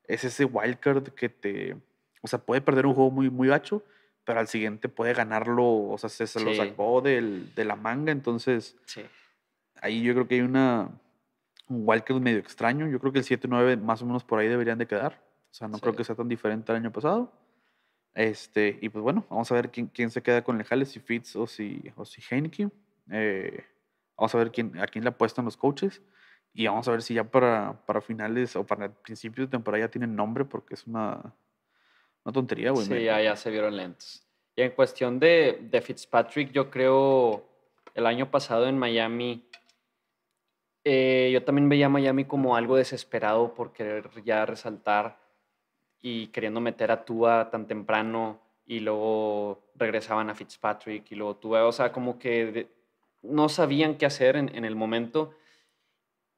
es ese wildcard que te, o sea, puede perder un juego muy, muy gacho, pero al siguiente puede ganarlo, o sea, se, se lo Sí. sacó del, de la manga, entonces Sí. ahí yo creo que hay una un wildcard medio extraño. Yo creo que el 7-9 más o menos por ahí deberían de quedar. O sea, no creo Sí. que sea tan diferente al año pasado. Este, y pues bueno, vamos a ver quién, quién se queda con el jale, si Fitz o si, o si Heineke. Eh, vamos a ver quién, a quién le apuestan los coaches. Y vamos a ver si ya para, para finales o para principios de temporada ya tienen nombre, porque es una, una tontería, güey. Sí, ya, ya se vieron lentos. Y en cuestión de, de Fitzpatrick, yo creo el año pasado en Miami, eh, yo también veía a Miami como algo desesperado por querer ya resaltar y queriendo meter a Tua tan temprano y luego regresaban a Fitzpatrick y luego Tua, o sea, como que de- no sabían qué hacer en, en el momento.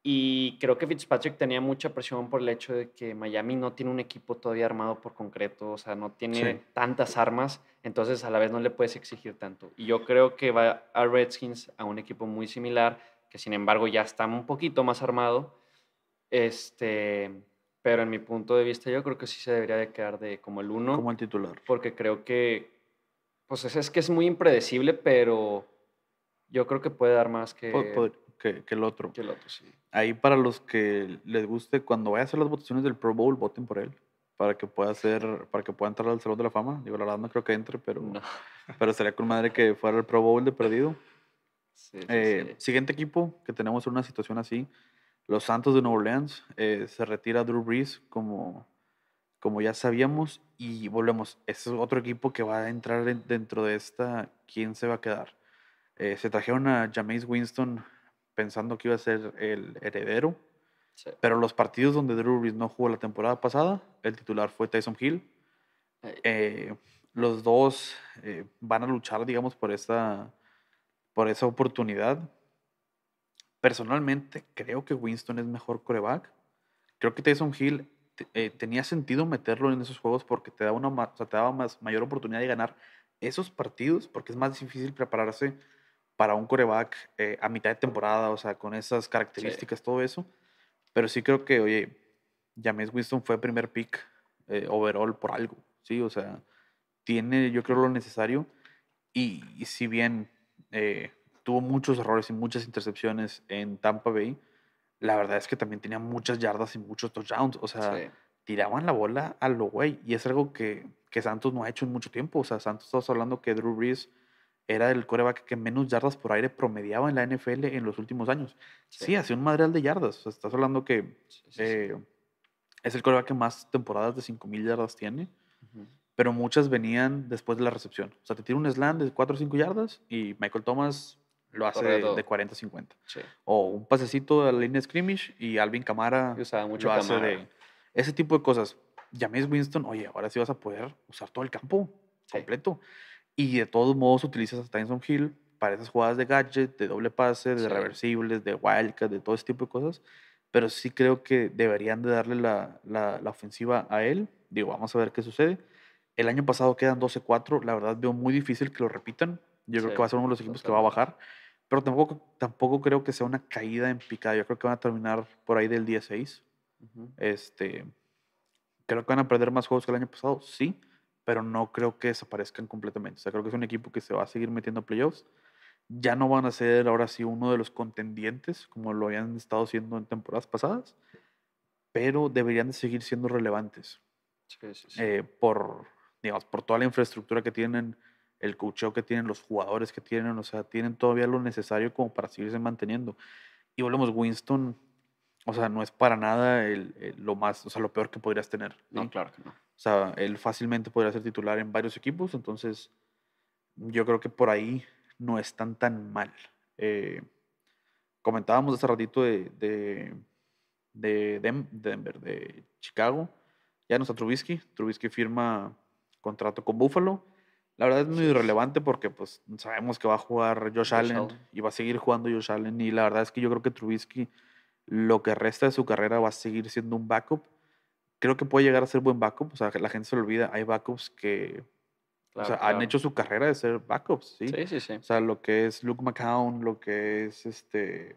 Y creo que Fitzpatrick tenía mucha presión por el hecho de que Miami no tiene un equipo todavía armado por concreto, o sea, no tiene Sí. tantas armas, entonces a la vez no le puedes exigir tanto. Y yo creo que va a Redskins a un equipo muy similar, que sin embargo ya está un poquito más armado. Este, pero en mi punto de vista yo creo que sí se debería de quedar de como el uno, como el titular. porque creo que, pues es, es que es muy impredecible, pero yo creo que puede dar más que, que, que el otro. que el otro, sí. Ahí para los que les guste, cuando vaya a hacer las votaciones del Pro Bowl, voten por él. Para que pueda hacer, para que pueda entrar al Salón de la Fama. Digo, la verdad no creo que entre, pero, No. pero estaría con madre que fuera el Pro Bowl de perdido. Sí, sí, Eh, sí. Siguiente equipo que tenemos en una situación así, los Santos de Nueva Orleans. eh, se retira Drew Brees, como, como ya sabíamos, y volvemos. Ese es otro equipo que va a entrar en- dentro de esta. ¿Quién se va a quedar? Eh, se trajeron a Jameis Winston pensando que iba a ser el heredero, Sí. pero los partidos donde Drew Brees no jugó la temporada pasada, el titular fue Tyson Hill. Eh, los dos van a luchar, digamos, por esa, por esa oportunidad. Personalmente, creo que Winston es mejor coreback. Creo que Tyson Hill eh, tenía sentido meterlo en esos juegos porque te, da una, ma- o sea, te daba más, mayor oportunidad de ganar esos partidos porque es más difícil prepararse para un coreback eh, a mitad de temporada, o sea, con esas características, todo eso. Pero sí creo que, oye, James Winston fue primer pick eh, overall por algo, ¿sí? O sea, tiene, yo creo, lo necesario. Y, y si bien eh, tuvo muchos errores y muchas intercepciones en Tampa Bay, la verdad es que también tenía muchas yardas y muchos touchdowns. O sea, sí. tiraban la bola a lo güey. Y es algo que, que Santos no ha hecho en mucho tiempo. O sea, Santos, estamos hablando que Drew Brees era el coreback que menos yardas por aire promediaba en la NFL en los últimos años. Sí, Sí. hacía un madreal de yardas. O sea, estás hablando que Sí, eh, es el coreback que más temporadas de 5.000 yardas tiene pero muchas venían después de la recepción. O sea, te tira un slam de 4 o 5 yardas y Michael Thomas lo hace de, de 40 a 50. Sí. O un pasecito a la línea de scrimmage y Alvin usaba mucho lo hace Camara. de... Ese tipo de cosas. James Winston, oye, ahora sí vas a poder usar todo el campo Sí. completo. Y de todos modos utilizas a Tyson Hill para esas jugadas de gadget, de doble pase, de Sí. reversibles, de wildcat, de todo ese tipo de cosas. Pero sí creo que deberían de darle la, la- la ofensiva a él. Digo, vamos a ver qué sucede. El año pasado quedan 12-4. La verdad veo muy difícil que lo repitan. Yo creo Sí, que va a ser uno de los equipos que va a bajar. Pero tampoco, tampoco creo que sea una caída en picada. Yo creo que van a terminar por ahí del 16. Ujú. Este, creo que van a perder más juegos que el año pasado, sí, pero no creo que desaparezcan completamente. O sea, creo que es un equipo que se va a seguir metiendo a playoffs. Ya no van a ser ahora sí uno de los contendientes, como lo habían estado siendo en temporadas pasadas, pero deberían de seguir siendo relevantes Sí, sí, sí. eh, por, digamos, por toda la infraestructura que tienen, el coacheo que tienen, los jugadores que tienen, o sea, tienen todavía lo necesario como para seguirse manteniendo. Y volvemos, Winston, o sea, no es para nada el, el- lo más, o sea, lo peor que podrías tener. no, claro que no. O sea, él fácilmente podría ser titular en varios equipos, entonces yo creo que por ahí no están tan mal. Eh, comentábamos hace ratito de, de, de Denver, de Chicago. Ya no está Trubisky. Trubisky firma contrato con Buffalo. La verdad es muy irrelevante porque pues sabemos que va a jugar Josh, Allen, Allen. y va a seguir jugando Josh Allen y la verdad es que yo creo que Trubisky lo que resta de su carrera va a seguir siendo un backup. Creo que puede llegar a ser buen backup, o sea, la gente se lo olvida, hay backups que o Claro, sea, han hecho su carrera de ser backups, ¿sí? Sí, sí, sí. O sea, lo que es Luke McCown, lo que es este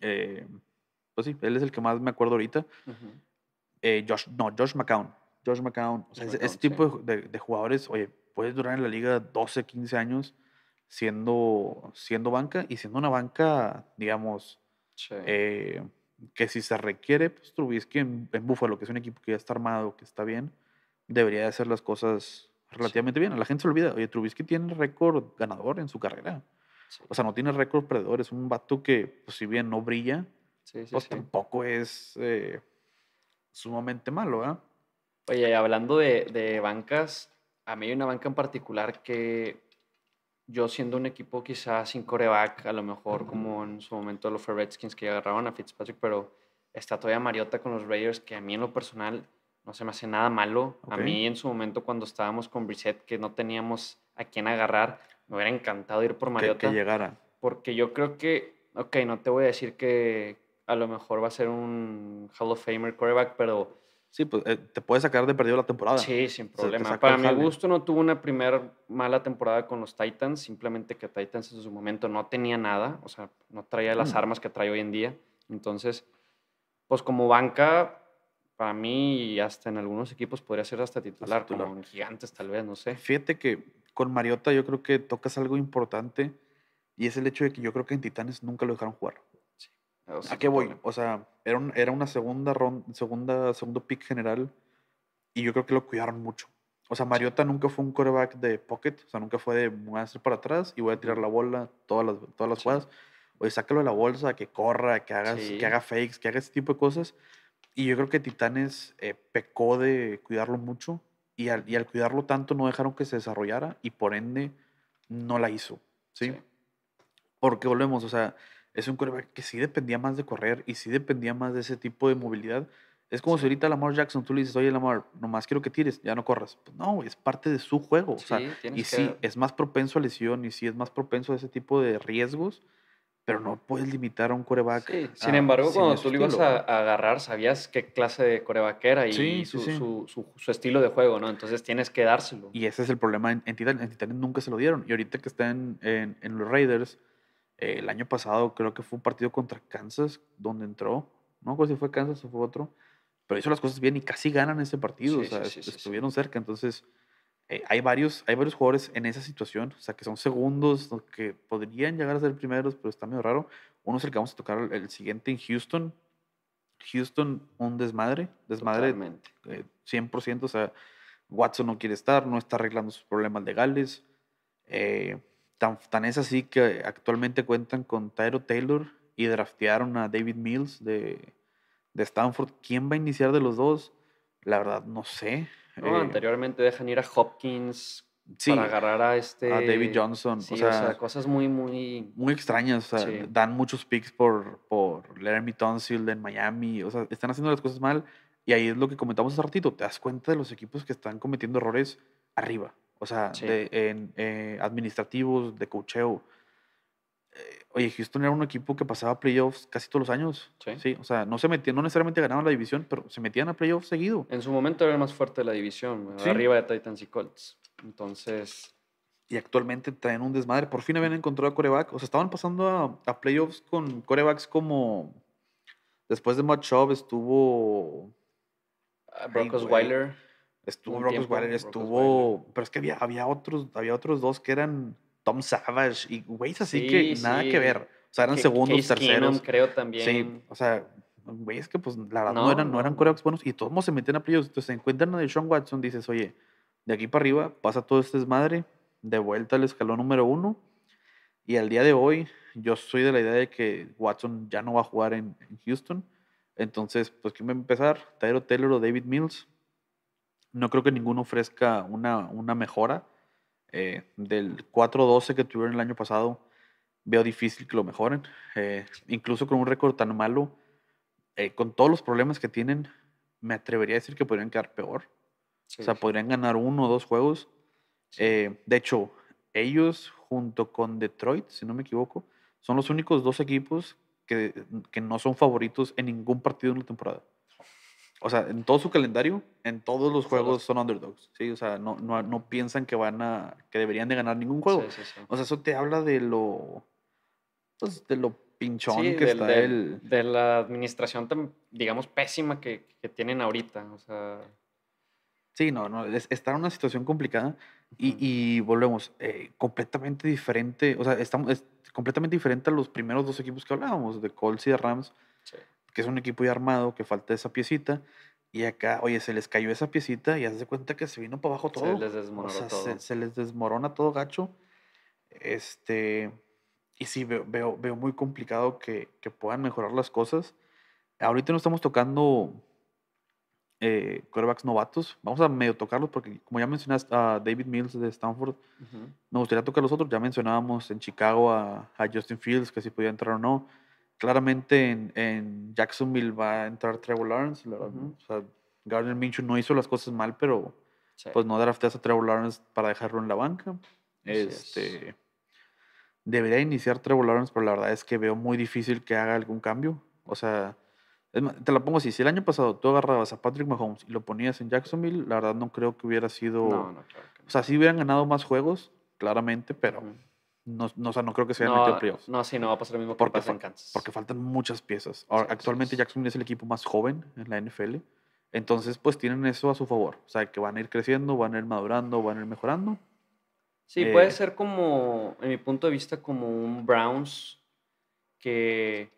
eh, pues sí, él es el que más me acuerdo ahorita. Eh, Josh, no, Josh McCown. Josh McCown. O sea, ese, tipo de, de jugadores, oye, puedes durar en la liga 12, 15 años siendo, siendo banca y siendo una banca, digamos, Sí. eh, que si se requiere, pues Trubisky en, en Buffalo, que es un equipo que ya está armado, que está bien, debería de hacer las cosas relativamente bien. A la gente se olvida, oye, Trubisky tiene récord ganador en su carrera. Sí. O sea, no tiene récord perdedor, es un vato que, pues, si bien no brilla, Sí, sí, pues sí. tampoco es eh, sumamente malo, ¿verdad? Oye, y hablando de, de bancas, a mí hay una banca en particular que yo siendo un equipo quizás sin coreback, a lo mejor como en su momento los Redskins que agarraron a Fitzpatrick, pero está todavía Mariota con los Raiders, que a mí en lo personal no se me hace nada malo. A mí en su momento cuando estábamos con Brissett, que no teníamos a quién agarrar, me hubiera encantado ir por Mariota. que llegara. Porque yo creo que, ok, no te voy a decir que a lo mejor va a ser un Hall of Famer quarterback, pero Sí, pues eh, te puede sacar de perdido la temporada. sí, sin problema. Para mi jale. gusto no tuvo una primera mala temporada con los Titans, simplemente que Titans en su momento no tenía nada, o sea, no traía las Mm. armas que trae hoy en día. Entonces, pues como banca, para mí y hasta en algunos equipos podría ser hasta titular, titular. como en gigantes tal vez, no sé. Fíjate que con Mariota yo creo que tocas algo importante y es el hecho de que yo creo que en Titanes nunca lo dejaron jugar. ¿A qué voy? O sea, era, un- era una segunda ronda, segunda, segundo pick general y yo creo que lo cuidaron mucho. O sea, Mariota nunca fue un quarterback de pocket, o sea, nunca fue de voy a hacer para atrás y voy a tirar la bola todas las, todas las Sí. jugadas. Oye, sácalo de la bolsa, que corra, que, hagas, Sí. que haga fakes, que haga ese tipo de cosas. Y yo creo que Titanes eh, pecó de cuidarlo mucho y al, y al cuidarlo tanto no dejaron que se desarrollara y por ende no la hizo. ¿sí? Sí. Porque volvemos, o sea, es un quarterback que sí dependía más de correr y sí dependía más de ese tipo de movilidad. Es como si ahorita Lamar Jackson tú le dices, oye Lamar, nomás quiero que tires, ya no corras. Pues no, es parte de su juego. o sea, Sí, y que- sí, es más propenso a lesión y sí es más propenso a ese tipo de riesgos, pero no puedes limitar a un quarterback. Sí, Sin embargo, sin cuando tú lo ibas a, a agarrar, sabías qué clase de coreback era y Sí, sí, su, sí. Su, su- su estilo de juego, ¿no? Entonces tienes que dárselo. Y ese es el problema en, en Titanes. En Titanes nunca se lo dieron. Y ahorita que está en, en- en los Raiders, eh, el año pasado creo que fue un partido contra Kansas donde entró. No me acuerdo si fue Kansas o fue otro. Pero hizo las cosas bien y casi ganan ese partido. Sí, o sea, sí, sí, est- sí, sí. estuvieron cerca. Entonces, eh, hay, varios, hay varios jugadores en esa situación. O sea, que son segundos, que podrían llegar a ser primeros, pero está medio raro. Uno es el que vamos a tocar el, el siguiente en Houston. Houston, un desmadre. Desmadre eh, 100%, o sea, Watson no quiere estar, no está arreglando sus problemas legales. eh, tan, tan es así que actualmente cuentan con Tyro Taylor y draftearon a David Mills de, de Stanford. ¿Quién va a iniciar de los dos? La verdad, no sé. No, Eh, anteriormente dejan ir a Hopkins sí, para agarrar a este... a David Johnson. Sí, o, sea, cosas muy, muy... muy extrañas. O sea, Sí. dan muchos picks por, por Laramie Tonsil en Miami. O sea, están haciendo las cosas mal. Y ahí es lo que comentamos hace ratito. Te das cuenta de los equipos que están cometiendo errores arriba. O sea, Sí. de, en, eh, administrativos, de cocheo. Eh, oye, Houston era un equipo que pasaba a playoffs casi todos los años. Sí. o sea, no se metían, no necesariamente ganaban la división, pero se metían a playoffs seguido. En su momento era el más fuerte de la división, Sí. arriba de Titans y Colts. Entonces, Y actualmente traen un desmadre. Por fin habían encontrado a coreback. O sea, estaban pasando a, a playoffs con corebacks como. Después de Schaub estuvo. a Brock. Osweiler... Estuvo Brock Osweiler, Brock estuvo. Pero es que había, había, otros, había otros dos que eran Tom Savage y güeyes así que Sí, nada sí. que ver. O sea, eran Ca- segundos, Case Keenum, terceros. creo también. Sí, o sea, güeyes que pues la verdad no, No, eran, no eran corebacks buenos y todos se meten a playoffs. Entonces se encuentran a Deshaun Watson, dices, oye, de aquí para arriba pasa todo este desmadre, de vuelta al escalón número uno. Y al día de hoy, yo soy de la idea de que Watson ya no va a jugar en, en Houston. Entonces, pues, ¿quién va a empezar? Tyro Taylor o David Mills. No creo que ninguno ofrezca una, una mejora. eh, del 4-12 que tuvieron el año pasado, veo difícil que lo mejoren. Eh, incluso con un récord tan malo, eh, con todos los problemas que tienen, me atrevería a decir que podrían quedar peor. o sea, podrían ganar uno o dos juegos. Eh, de hecho, ellos junto con Detroit, si no me equivoco, son los únicos dos equipos que, que no son favoritos en ningún partido en la temporada. O sea, en todo su calendario, en todos los juegos son underdogs, ¿sí? O sea, no, no, no piensan que van a, que deberían de ganar ningún juego. Sí, sí, sí. O sea, eso te habla de lo, pues, de lo pinchón que del- está del- el... de la administración, tan, digamos, pésima que, que tienen ahorita. O sea, Sí, no, no, es- está en una situación complicada y, Ujú. y volvemos, eh, completamente diferente, o sea, estamos, es completamente diferente a los primeros dos equipos que hablábamos, de Colts y de Rams, sí. Que es un equipo ya armado, que falta esa piecita, y acá, oye, se les cayó esa piecita y haz de cuenta que se vino para abajo todo. se les desmoronó o sea, todo. Se, se les desmorona todo gacho. Este, y sí, veo, veo, veo muy complicado que, que puedan mejorar las cosas. Ahorita no estamos tocando eh, quarterbacks novatos. Vamos a medio tocarlos porque, como ya mencionaste a David Mills de Stanford, Ujú. me gustaría tocar los otros. Ya mencionábamos en Chicago a, a Justin Fields, que si podía entrar o no. Claramente en, en Jacksonville va a entrar Trevor Lawrence. la- Ujú. o sea, Gardner Minshew no hizo las cosas mal, pero Sí. pues no drafteas a Trevor Lawrence para dejarlo en la banca. Es. Este, debería iniciar Trevor Lawrence, pero la verdad es que veo muy difícil que haga algún cambio. O sea, más, te la pongo así, si el año pasado tú agarrabas a Patrick Mahomes y lo ponías en Jacksonville, la verdad no creo que hubiera sido... No, no, claro que no. O sea, sí hubieran ganado más juegos, claramente, pero. No, no, o sea, no creo que se hayan metido no, a playoffs. no, sí, no va a pasar lo mismo que Porque pasa en fa- Kansas. Porque faltan muchas piezas. Ahora, Sí, actualmente es. Jacksonville es el equipo más joven en la NFL. Entonces, pues tienen eso a su favor. O sea, que van a ir creciendo, van a ir madurando, van a ir mejorando. Sí, puede Eh, ser como, en mi punto de vista, como un Browns que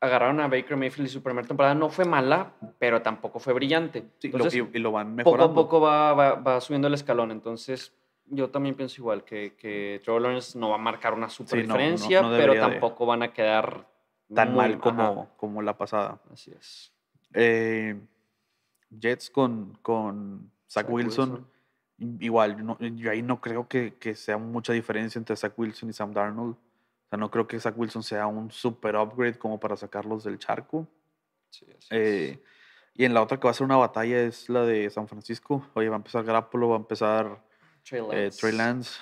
agarraron a Baker Mayfield y su primera temporada no fue mala, pero tampoco fue brillante. Lo- Entonces, y, y lo van poco mejorando. a poco va, va, va subiendo el escalón. Entonces, yo también pienso igual, que, que Trevor Lawrence no va a marcar una super Sí, no, no- diferencia, no pero de- tampoco van a quedar tan muy- mal ajá, como, como la pasada. así es. Eh, Jets con, con Zach, Zach Wilson. Igual, yo ahí no creo que, que sea mucha diferencia entre Zach Wilson y Sam Darnold. O sea, no creo que Zach Wilson sea un super upgrade como para sacarlos del charco. Sí, así es. Eh, y en la otra que va a ser una batalla es la de San Francisco. Oye, va a empezar Garoppolo, va a empezar Trey eh, Lance. Trey Lance.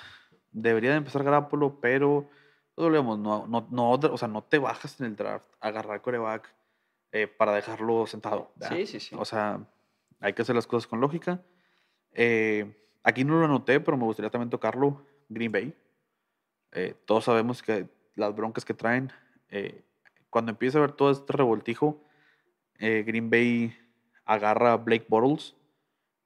Debería de empezar Garoppolo, pero no, no, no, o sea, no te bajas en el draft a agarrar coreback eh, para dejarlo sentado. ¿verdad? Sí, sí, sí. O sea, hay que hacer las cosas con lógica. Eh, aquí no lo anoté, pero me gustaría también tocarlo. Green Bay. Eh, todos sabemos que las broncas que traen, eh, cuando empieza a ver todo este revoltijo, eh, Green Bay agarra a Blake Bortles,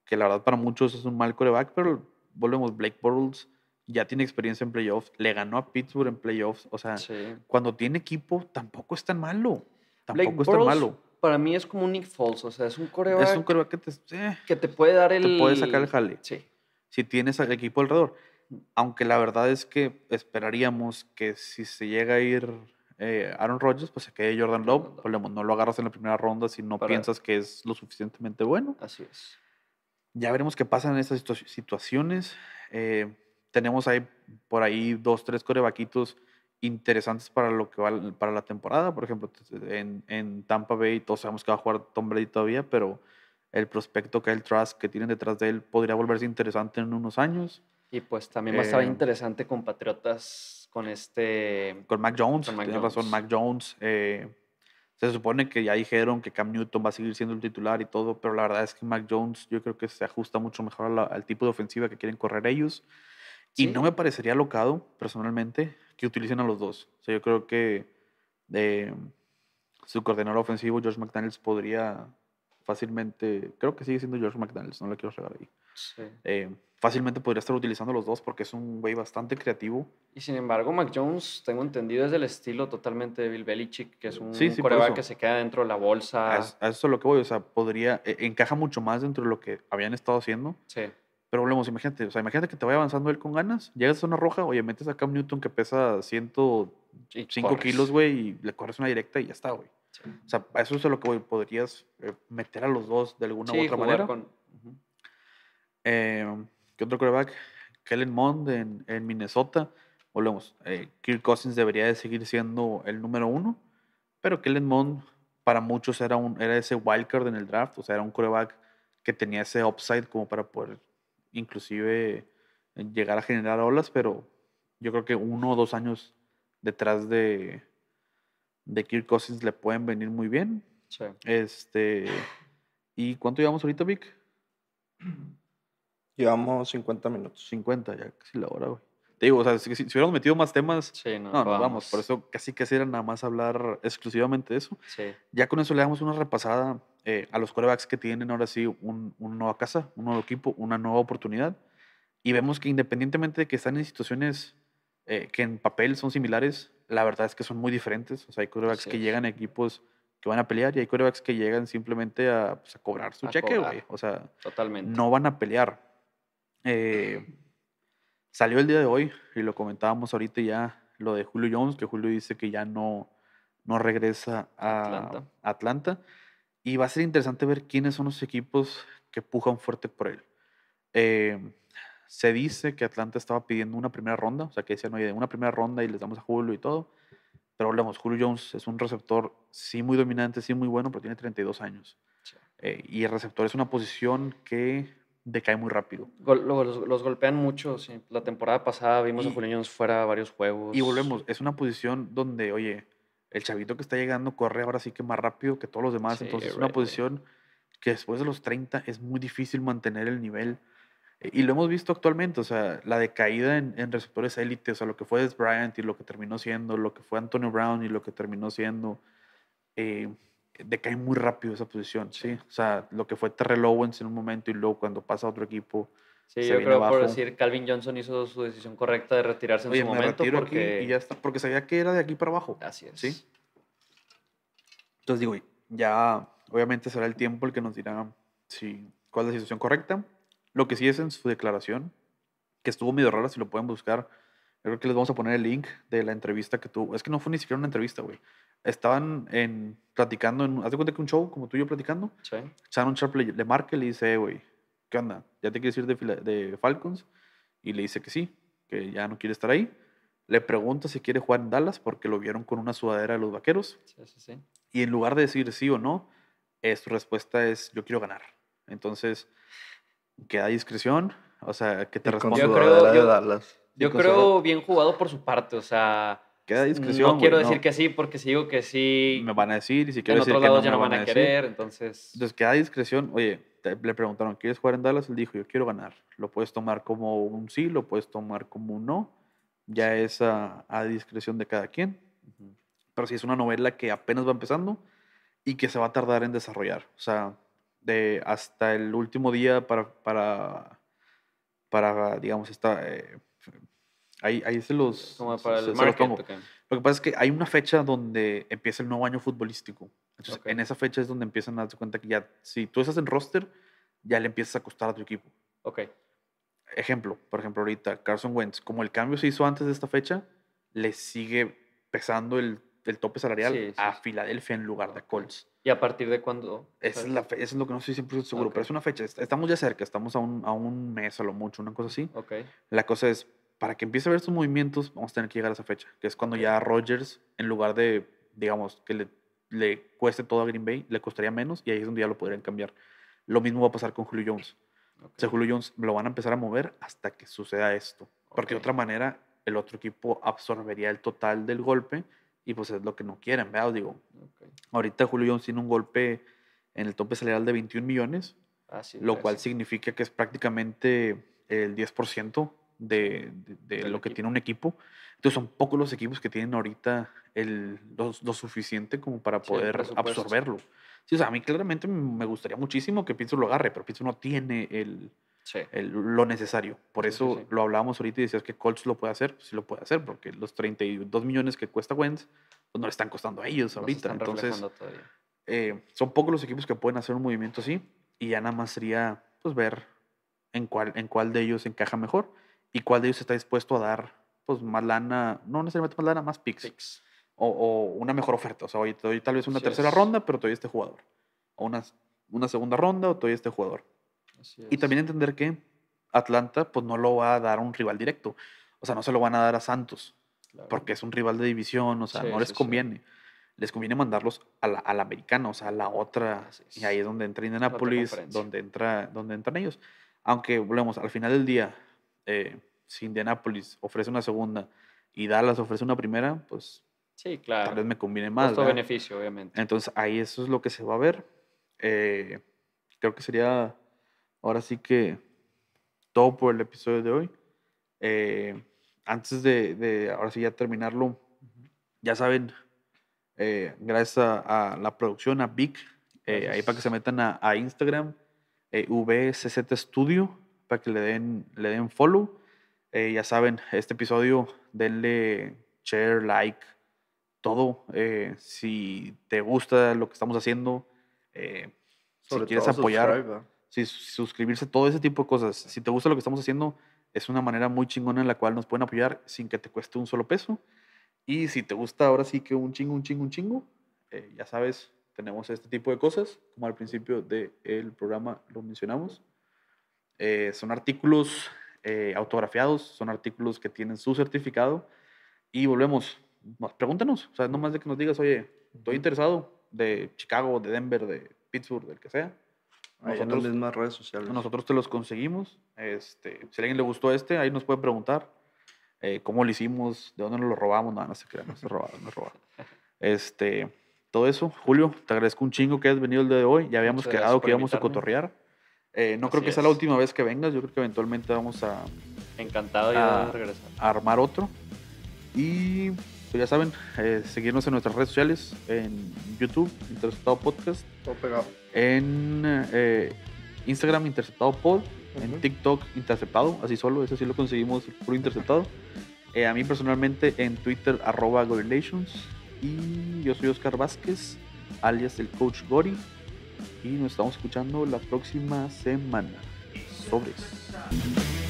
que la verdad para muchos es un mal coreback, pero volvemos, Blake Bortles ya tiene experiencia en playoffs, le ganó a Pittsburgh en playoffs, o sea, Sí. cuando tiene equipo tampoco es tan malo, Blake tampoco es tan malo. Para mí es como un Nick Foles, o sea, es un coreback Es un coreback que te, eh, que te puede dar el... te puede sacar el jale. Sí. si tienes al equipo alrededor. Aunque la verdad es que esperaríamos que si se llega a ir eh, Aaron Rodgers, pues se quede Jordan Love. Volvemos, No lo agarras en la primera ronda si no Para- piensas que es lo suficientemente bueno. Así es. Ya veremos qué pasa en estas situa- situaciones. Eh, tenemos ahí por ahí dos, tres corebaquitos interesantes para lo que va para la temporada. Por ejemplo, en, en Tampa Bay todos sabemos que va a jugar Tom Brady todavía, pero el prospecto Kyle Trask que tienen detrás de él podría volverse interesante en unos años. Y pues también va a estar Eh, interesante con Patriotas, con este... Con Mac Jones, Con Mac tienes razón. Mac Jones. eh, se supone que ya dijeron que Cam Newton va a seguir siendo el titular y todo, pero la verdad es que Mac Jones yo creo que se ajusta mucho mejor la- al tipo de ofensiva que quieren correr ellos. Y no me parecería locado, personalmente, que utilicen a los dos. O sea, yo creo que eh, su coordinador ofensivo, George McDaniels, podría fácilmente, creo que sigue siendo George McDaniels, no le quiero regar ahí. Sí. eh, fácilmente podría estar utilizando los dos porque es un güey bastante creativo. Y sin embargo, Mac Jones, tengo entendido, es del estilo totalmente de Bill Belichick, que es un Sí, coreback que se queda dentro de la bolsa. A es- a eso es lo que voy, o sea, podría, e- encaja mucho más dentro de lo que habían estado haciendo. Sí. Pero volvemos, imagínate, o sea, imagínate que te vaya avanzando él con ganas, llegas a zona roja, oye, metes a Cam Newton que pesa 105 y kilos, güey, y le corres una directa y ya está, güey. Sí. O sea, a eso es a lo que voy, podrías eh, meter a los dos de alguna u otra jugar manera. con... Ujú. Eh, ¿Qué otro quarterback? Kellen Mond en, en Minnesota. Volvemos. eh, Kirk Cousins debería de seguir siendo el número uno, pero Kellen Mond para muchos era, un, era ese wildcard en el draft, o sea, era un quarterback que tenía ese upside como para poder inclusive llegar a generar olas, pero yo creo que uno o dos años detrás de, de Kirk Cousins le pueden venir muy bien. Sí. Este, ¿Y cuánto llevamos ahorita, Vic? Llevamos 50 minutos. 50, ya casi la hora, güey. Te digo, o sea, si, si hubiéramos metido más temas, Sí, no, no, no, vamos. Por eso casi que era nada más hablar exclusivamente de eso. Sí. Ya con eso le damos una repasada eh, a los corebacks que tienen ahora sí un, una nueva casa, un nuevo equipo, una nueva oportunidad. Y vemos que independientemente de que están en situaciones eh, que en papel son similares, la verdad es que son muy diferentes. O sea, hay corebacks Así que es. llegan a equipos que van a pelear y hay corebacks que llegan simplemente a, pues, a cobrar su A cheque, güey. O sea, Totalmente. no van a pelear. Eh, salió el día de hoy y lo comentábamos ahorita ya, lo de Julio Jones, que Julio dice que ya no, no regresa a Atlanta. Atlanta. Y va a ser interesante ver quiénes son los equipos que pujan fuerte por él. Eh, se dice que Atlanta estaba pidiendo una primera ronda, o sea que decían, oye, una primera ronda y les damos a Julio y todo. Pero hablamos, Julio Jones es un receptor, sí muy dominante, sí muy bueno, pero tiene 32 años. Sí. Eh, y el receptor es una posición que decae muy rápido. Gol- los, los golpean mucho, sí. La temporada pasada vimos Y- a Julio Jones fuera varios juegos. Y volvemos, es una posición donde, oye, el chavito que está llegando corre ahora sí que más rápido que todos los demás. Sí, entonces es una right. posición que después de los 30 es muy difícil mantener el nivel. Eh, Y lo hemos visto actualmente, o sea, la decaída en, en receptores élite, o sea, lo que fue Des Bryant y lo que terminó siendo, lo que fue Antonio Brown y lo que terminó siendo, eh, decae muy rápido esa posición, ¿sí? O sea, lo que fue Terrell Owens en un momento y luego cuando pasa a otro equipo, Sí, se yo viene creo por abajo. decir, Calvin Johnson hizo su decisión correcta de retirarse en oye, su me momento retiro porque... aquí y ya está, porque sabía que era de aquí para abajo. Así es. ¿sí? Entonces digo, ya obviamente será el tiempo el que nos dirá si, cuál es la situación correcta. Lo que sí es en su declaración, que estuvo medio rara, si lo pueden buscar. Yo creo que les vamos a poner el link de la entrevista que tuvo. Es que no fue ni siquiera una entrevista, güey. Estaban en, platicando, en, haz de cuenta que un show, como tú y yo platicando. Sí. Shannon Sharp le, le marca y le dice, "Eh, güey, ¿qué onda? ¿Ya te quieres ir de, Falcons? Y le dice que sí, que ya no quiere estar ahí. Le pregunta si quiere jugar en Dallas porque lo vieron con una sudadera de los vaqueros. Sí, sí, sí. Y en lugar de decir sí o no, eh, su respuesta es yo quiero ganar. Entonces, queda discreción. O sea, que te responda. Yo creo- sudadera de yo- Dallas. Yo creo bien jugado por su parte, o sea... Queda a discreción. No quiero güey, decir que sí, porque si digo que sí, Me van a decir y si en quiero decir otros que no, ya me no van a decir. querer, entonces... Entonces queda discreción. Oye, te- le preguntaron, ¿quieres jugar en Dallas? Él dijo, yo quiero ganar. Lo puedes tomar como un sí, lo puedes tomar como un no. Ya es a, a discreción de cada quien. Ujú. Pero sí es una novela que apenas va empezando y que se va a tardar en desarrollar. O sea, de hasta el último día para, para, para digamos, esta... eh, ahí, ahí se los, Como para se- el se los pongo. ok. Lo que pasa es que hay una fecha donde empieza el nuevo año futbolístico. Entonces, Ok. en esa fecha es donde empiezan a darse cuenta que ya, si tú estás en roster, ya le empiezas a costar a tu equipo. Ok, Ejemplo, por ejemplo, ahorita Carson Wentz, como el cambio se hizo antes de esta fecha, le sigue pesando el, el tope salarial Sí, sí, a sí. Filadelfia en lugar de. Colts. ¿y a partir de cuándo? Esa es, la fe- eso es lo que no estoy 100% seguro, pero Ok. es una fecha. est- Estamos ya cerca, estamos a un, a un mes a lo mucho, una cosa así. Ok, La cosa es, para que empiece a ver sus movimientos, vamos a tener que llegar a esa fecha, que es cuando ya Rodgers, en lugar de, digamos, que le, le cueste todo a Green Bay, le costaría menos y ahí es donde ya lo podrían cambiar. Lo mismo va a pasar con Julio Jones. ok. O sea, Julio Jones lo van a empezar a mover hasta que suceda esto. Porque de otra manera, el otro equipo absorbería el total del golpe y pues es lo que no quieren, ¿verdad? Digo, ok. ahorita Julio Jones tiene un golpe en el tope salarial de 21 millones, Ah, sí, lo cual significa que es prácticamente el 10% de, de- lo que tiene un equipo. Entonces son pocos los equipos que tienen ahorita el, lo, lo suficiente como para poder absorberlo. Sí, o sea, a mí claramente me gustaría muchísimo que Pittsburgh lo agarre, pero Pittsburgh no tiene el, Sí, el- lo necesario. Por eso sí. lo hablábamos ahorita y decías que Colts lo puede hacer. Sí lo puede hacer, porque los 32 millones que cuesta Wentz, pues no le están costando a ellos ahorita. están Entonces, eh, son pocos los equipos que pueden hacer un movimiento así y ya nada más sería pues ver en cuál, en cuál de ellos encaja mejor y cuál de ellos está dispuesto a dar pues más lana, no necesariamente más lana, más picks Picks. o, o una mejor oferta. O sea, oye, te doy tal vez una Así tercera es. ronda, pero te doy este jugador. O una, una segunda ronda o te doy este jugador. Así Y es. también entender que Atlanta pues no lo va a dar a un rival directo. O sea, no se lo van a dar a Santos Claro. porque es un rival de división, o sea, Sí, no les sí, sí. conviene. les conviene mandarlos a la, a la americana, o sea, a la otra. Y ahí es donde entra Indianapolis, donde, entra, donde entran ellos. Aunque, volvemos, al final del día, eh, si Indianapolis ofrece una segunda y Dallas ofrece una primera, pues Sí, tal vez claro. me conviene más. ¿verdad? Costo-beneficio, obviamente. Entonces ahí eso es lo que se va a ver. Eh, creo que sería ahora sí que todo por el episodio de hoy. Eh, antes de, de ahora sí ya terminarlo, ya saben, eh, gracias a, a la producción, a Vic, ahí para que se metan a, a Instagram, VCZ Studio, para que le den, le den follow. Eh, ya saben, este episodio, denle share, like, todo. eh, si te gusta lo que estamos haciendo, eh, si quieres apoyar, si suscribirse, todo ese tipo de cosas. Si te gusta lo que estamos haciendo, es una manera muy chingona en la cual nos pueden apoyar sin que te cueste un solo peso. Y si te gusta ahora sí que un chingo, un chingo, un chingo, eh, ya sabes, tenemos este tipo de cosas, como al principio del programa lo mencionamos. Eh, son artículos eh, autografiados, son artículos que tienen su certificado. Y volvemos, pregúntanos, o sea, no más de que nos digas, oye, estoy interesado de Chicago, de Denver, de Pittsburgh, del que sea. Ahí en las Nosotros- redes sociales. nosotros te los conseguimos. Este, si a alguien le gustó este, ahí nos puede preguntar eh, cómo lo hicimos, de dónde nos lo robamos. No, no se crean, no se robaron, no se robaron. Este, todo eso. Julio, te agradezco un chingo que hayas venido el día de hoy. Ya habíamos Muchas quedado que íbamos a cotorrear. Eh, no creo que sea la última vez que vengas. Yo creo que eventualmente vamos a, Encantado yo Ah, de regresar. a armar otro. Y pues ya saben, eh, seguirnos en nuestras redes sociales, en YouTube, Interceptado Podcast, Todo pegado. en eh, Instagram, Interceptado Pod, en. TikTok interceptado, así solo, ese sí lo conseguimos puro interceptado. Eh, a mí personalmente en Twitter arroba Gorilations y yo soy Oscar Vázquez, alias el Coach Gori y nos estamos escuchando la próxima semana. Sobres.